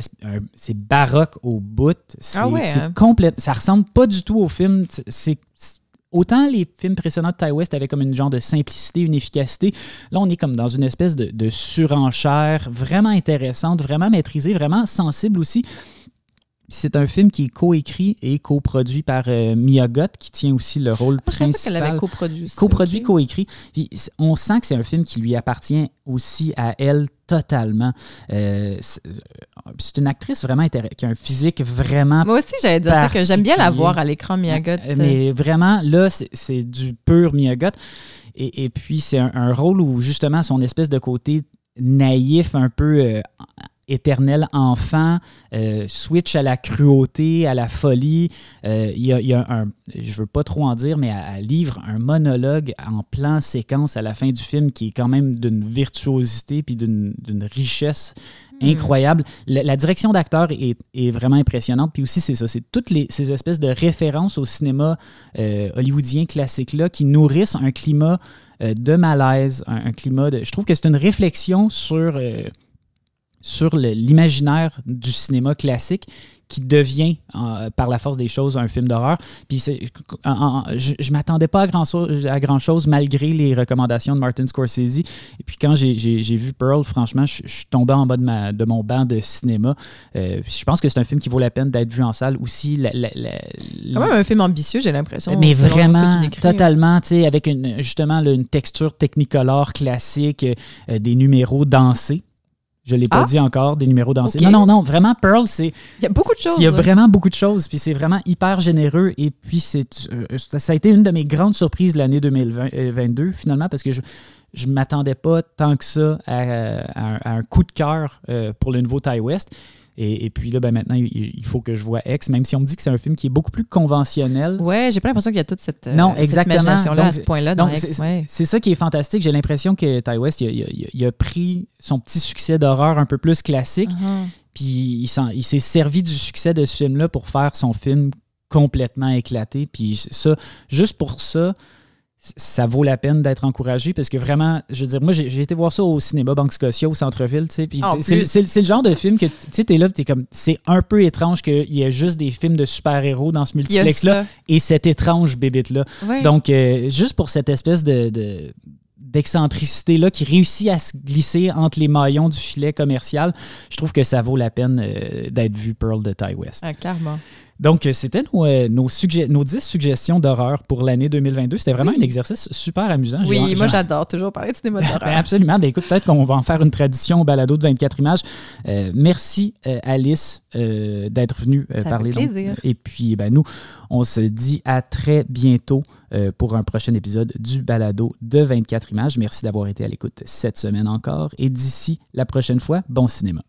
c'est baroque au bout. C'est ah hein? Ça ressemble pas du tout au film. C'est autant les films précédents de Ty West avaient comme une genre de simplicité, une efficacité. Là, on est comme dans une espèce de, de surenchère vraiment intéressante, vraiment maîtrisée, vraiment sensible aussi. C'est un film qui est coécrit et coproduit par euh, Mia Gott, qui tient aussi le rôle ah, principal. qu'elle avait coproduit. Coproduit, coécrit. on sent que c'est un film qui lui appartient aussi à elle totalement. Euh, euh, c'est une actrice vraiment qui a un physique vraiment. Moi aussi, j'allais dire ça, que j'aime bien la voir à l'écran, Mia Gott. Mais vraiment, là, c'est du pur Mia Gott. Et, et puis, c'est un, rôle où, justement, son espèce de côté naïf, un peu éternel enfant, euh, switch à la cruauté, à la folie. Euh, il y, a, un, je veux pas trop en dire, mais elle, livre un monologue en plan séquence à la fin du film qui est quand même d'une virtuosité puis d'une richesse hmm. incroyable. La, direction d'acteur est, vraiment impressionnante. Puis aussi, c'est ça, c'est toutes les, ces espèces de références au cinéma euh, hollywoodien classique-là qui nourrissent un climat de malaise, un, climat de... Je trouve que c'est une réflexion sur sur l'imaginaire du cinéma classique qui devient, euh, par la force des choses, un film d'horreur. Puis c'est, je, je m'attendais pas à grand, à grand chose malgré les recommandations de Martin Scorsese. Et puis quand j'ai, vu Pearl, franchement, je, suis tombé en bas de, ma, de mon banc de cinéma. Euh, je pense que c'est un film qui vaut la peine d'être vu en salle aussi. La, Quand même un film ambitieux, j'ai l'impression. Mais vraiment, totalement, tu sais, avec une, justement une texture technicolore classique, euh, des numéros dansés. Je ne l'ai pas ah! dit encore, des numéros dansés. Non, non, non, vraiment, Pearl, c'est. Il y a beaucoup de choses. Il y a vraiment beaucoup de choses. Puis c'est vraiment hyper généreux. Et puis, c'est, euh, ça a été une de mes grandes surprises de l'année 2022, euh, finalement, parce que je ne m'attendais pas tant que ça à, un coup de cœur euh, pour le nouveau Ty West. Et, puis là, ben maintenant, il, faut que je vois X, même si on me dit que c'est un film qui est beaucoup plus conventionnel. Ouais, j'ai pas l'impression qu'il y a toute cette, non, imagination-là à ce point-là dans. C'est ça qui est fantastique. J'ai l'impression que Ty West, il, a pris son petit succès d'horreur un peu plus classique, uh-huh. puis il s'est servi du succès de ce film-là pour faire son film complètement éclaté. Puis ça, juste pour ça, ça vaut la peine d'être encouragé parce que vraiment, je veux dire, moi, j'ai été voir ça au cinéma Banque Scotia, au centre-ville, tu sais. Puis c'est le genre de film que, tu sais, t'es là, t'es comme, c'est un peu étrange qu'il y ait juste des films de super-héros dans ce multiplex-là et cette étrange bébite-là. Donc, euh, juste pour cette espèce de, d'excentricité-là qui réussit à se glisser entre les maillons du filet commercial, je trouve que ça vaut la peine euh, d'être vu Pearl de Ty West. Ah, clairement. Donc, euh, c'était nos, euh, nos, 10 suggestions d'horreur pour l'année 2022. C'était vraiment un exercice super amusant. Oui, moi j'adore toujours parler de cinéma d'horreur. Ben, absolument. Ben, écoute, peut-être qu'on va en faire une tradition au balado de 24 images. Euh, merci, Alice, d'être venue parler. Plaisir. et puis, ben, nous, on se dit à très bientôt pour un prochain épisode du balado de 24 images. Merci d'avoir été à l'écoute cette semaine encore. Et d'ici la prochaine fois, bon cinéma.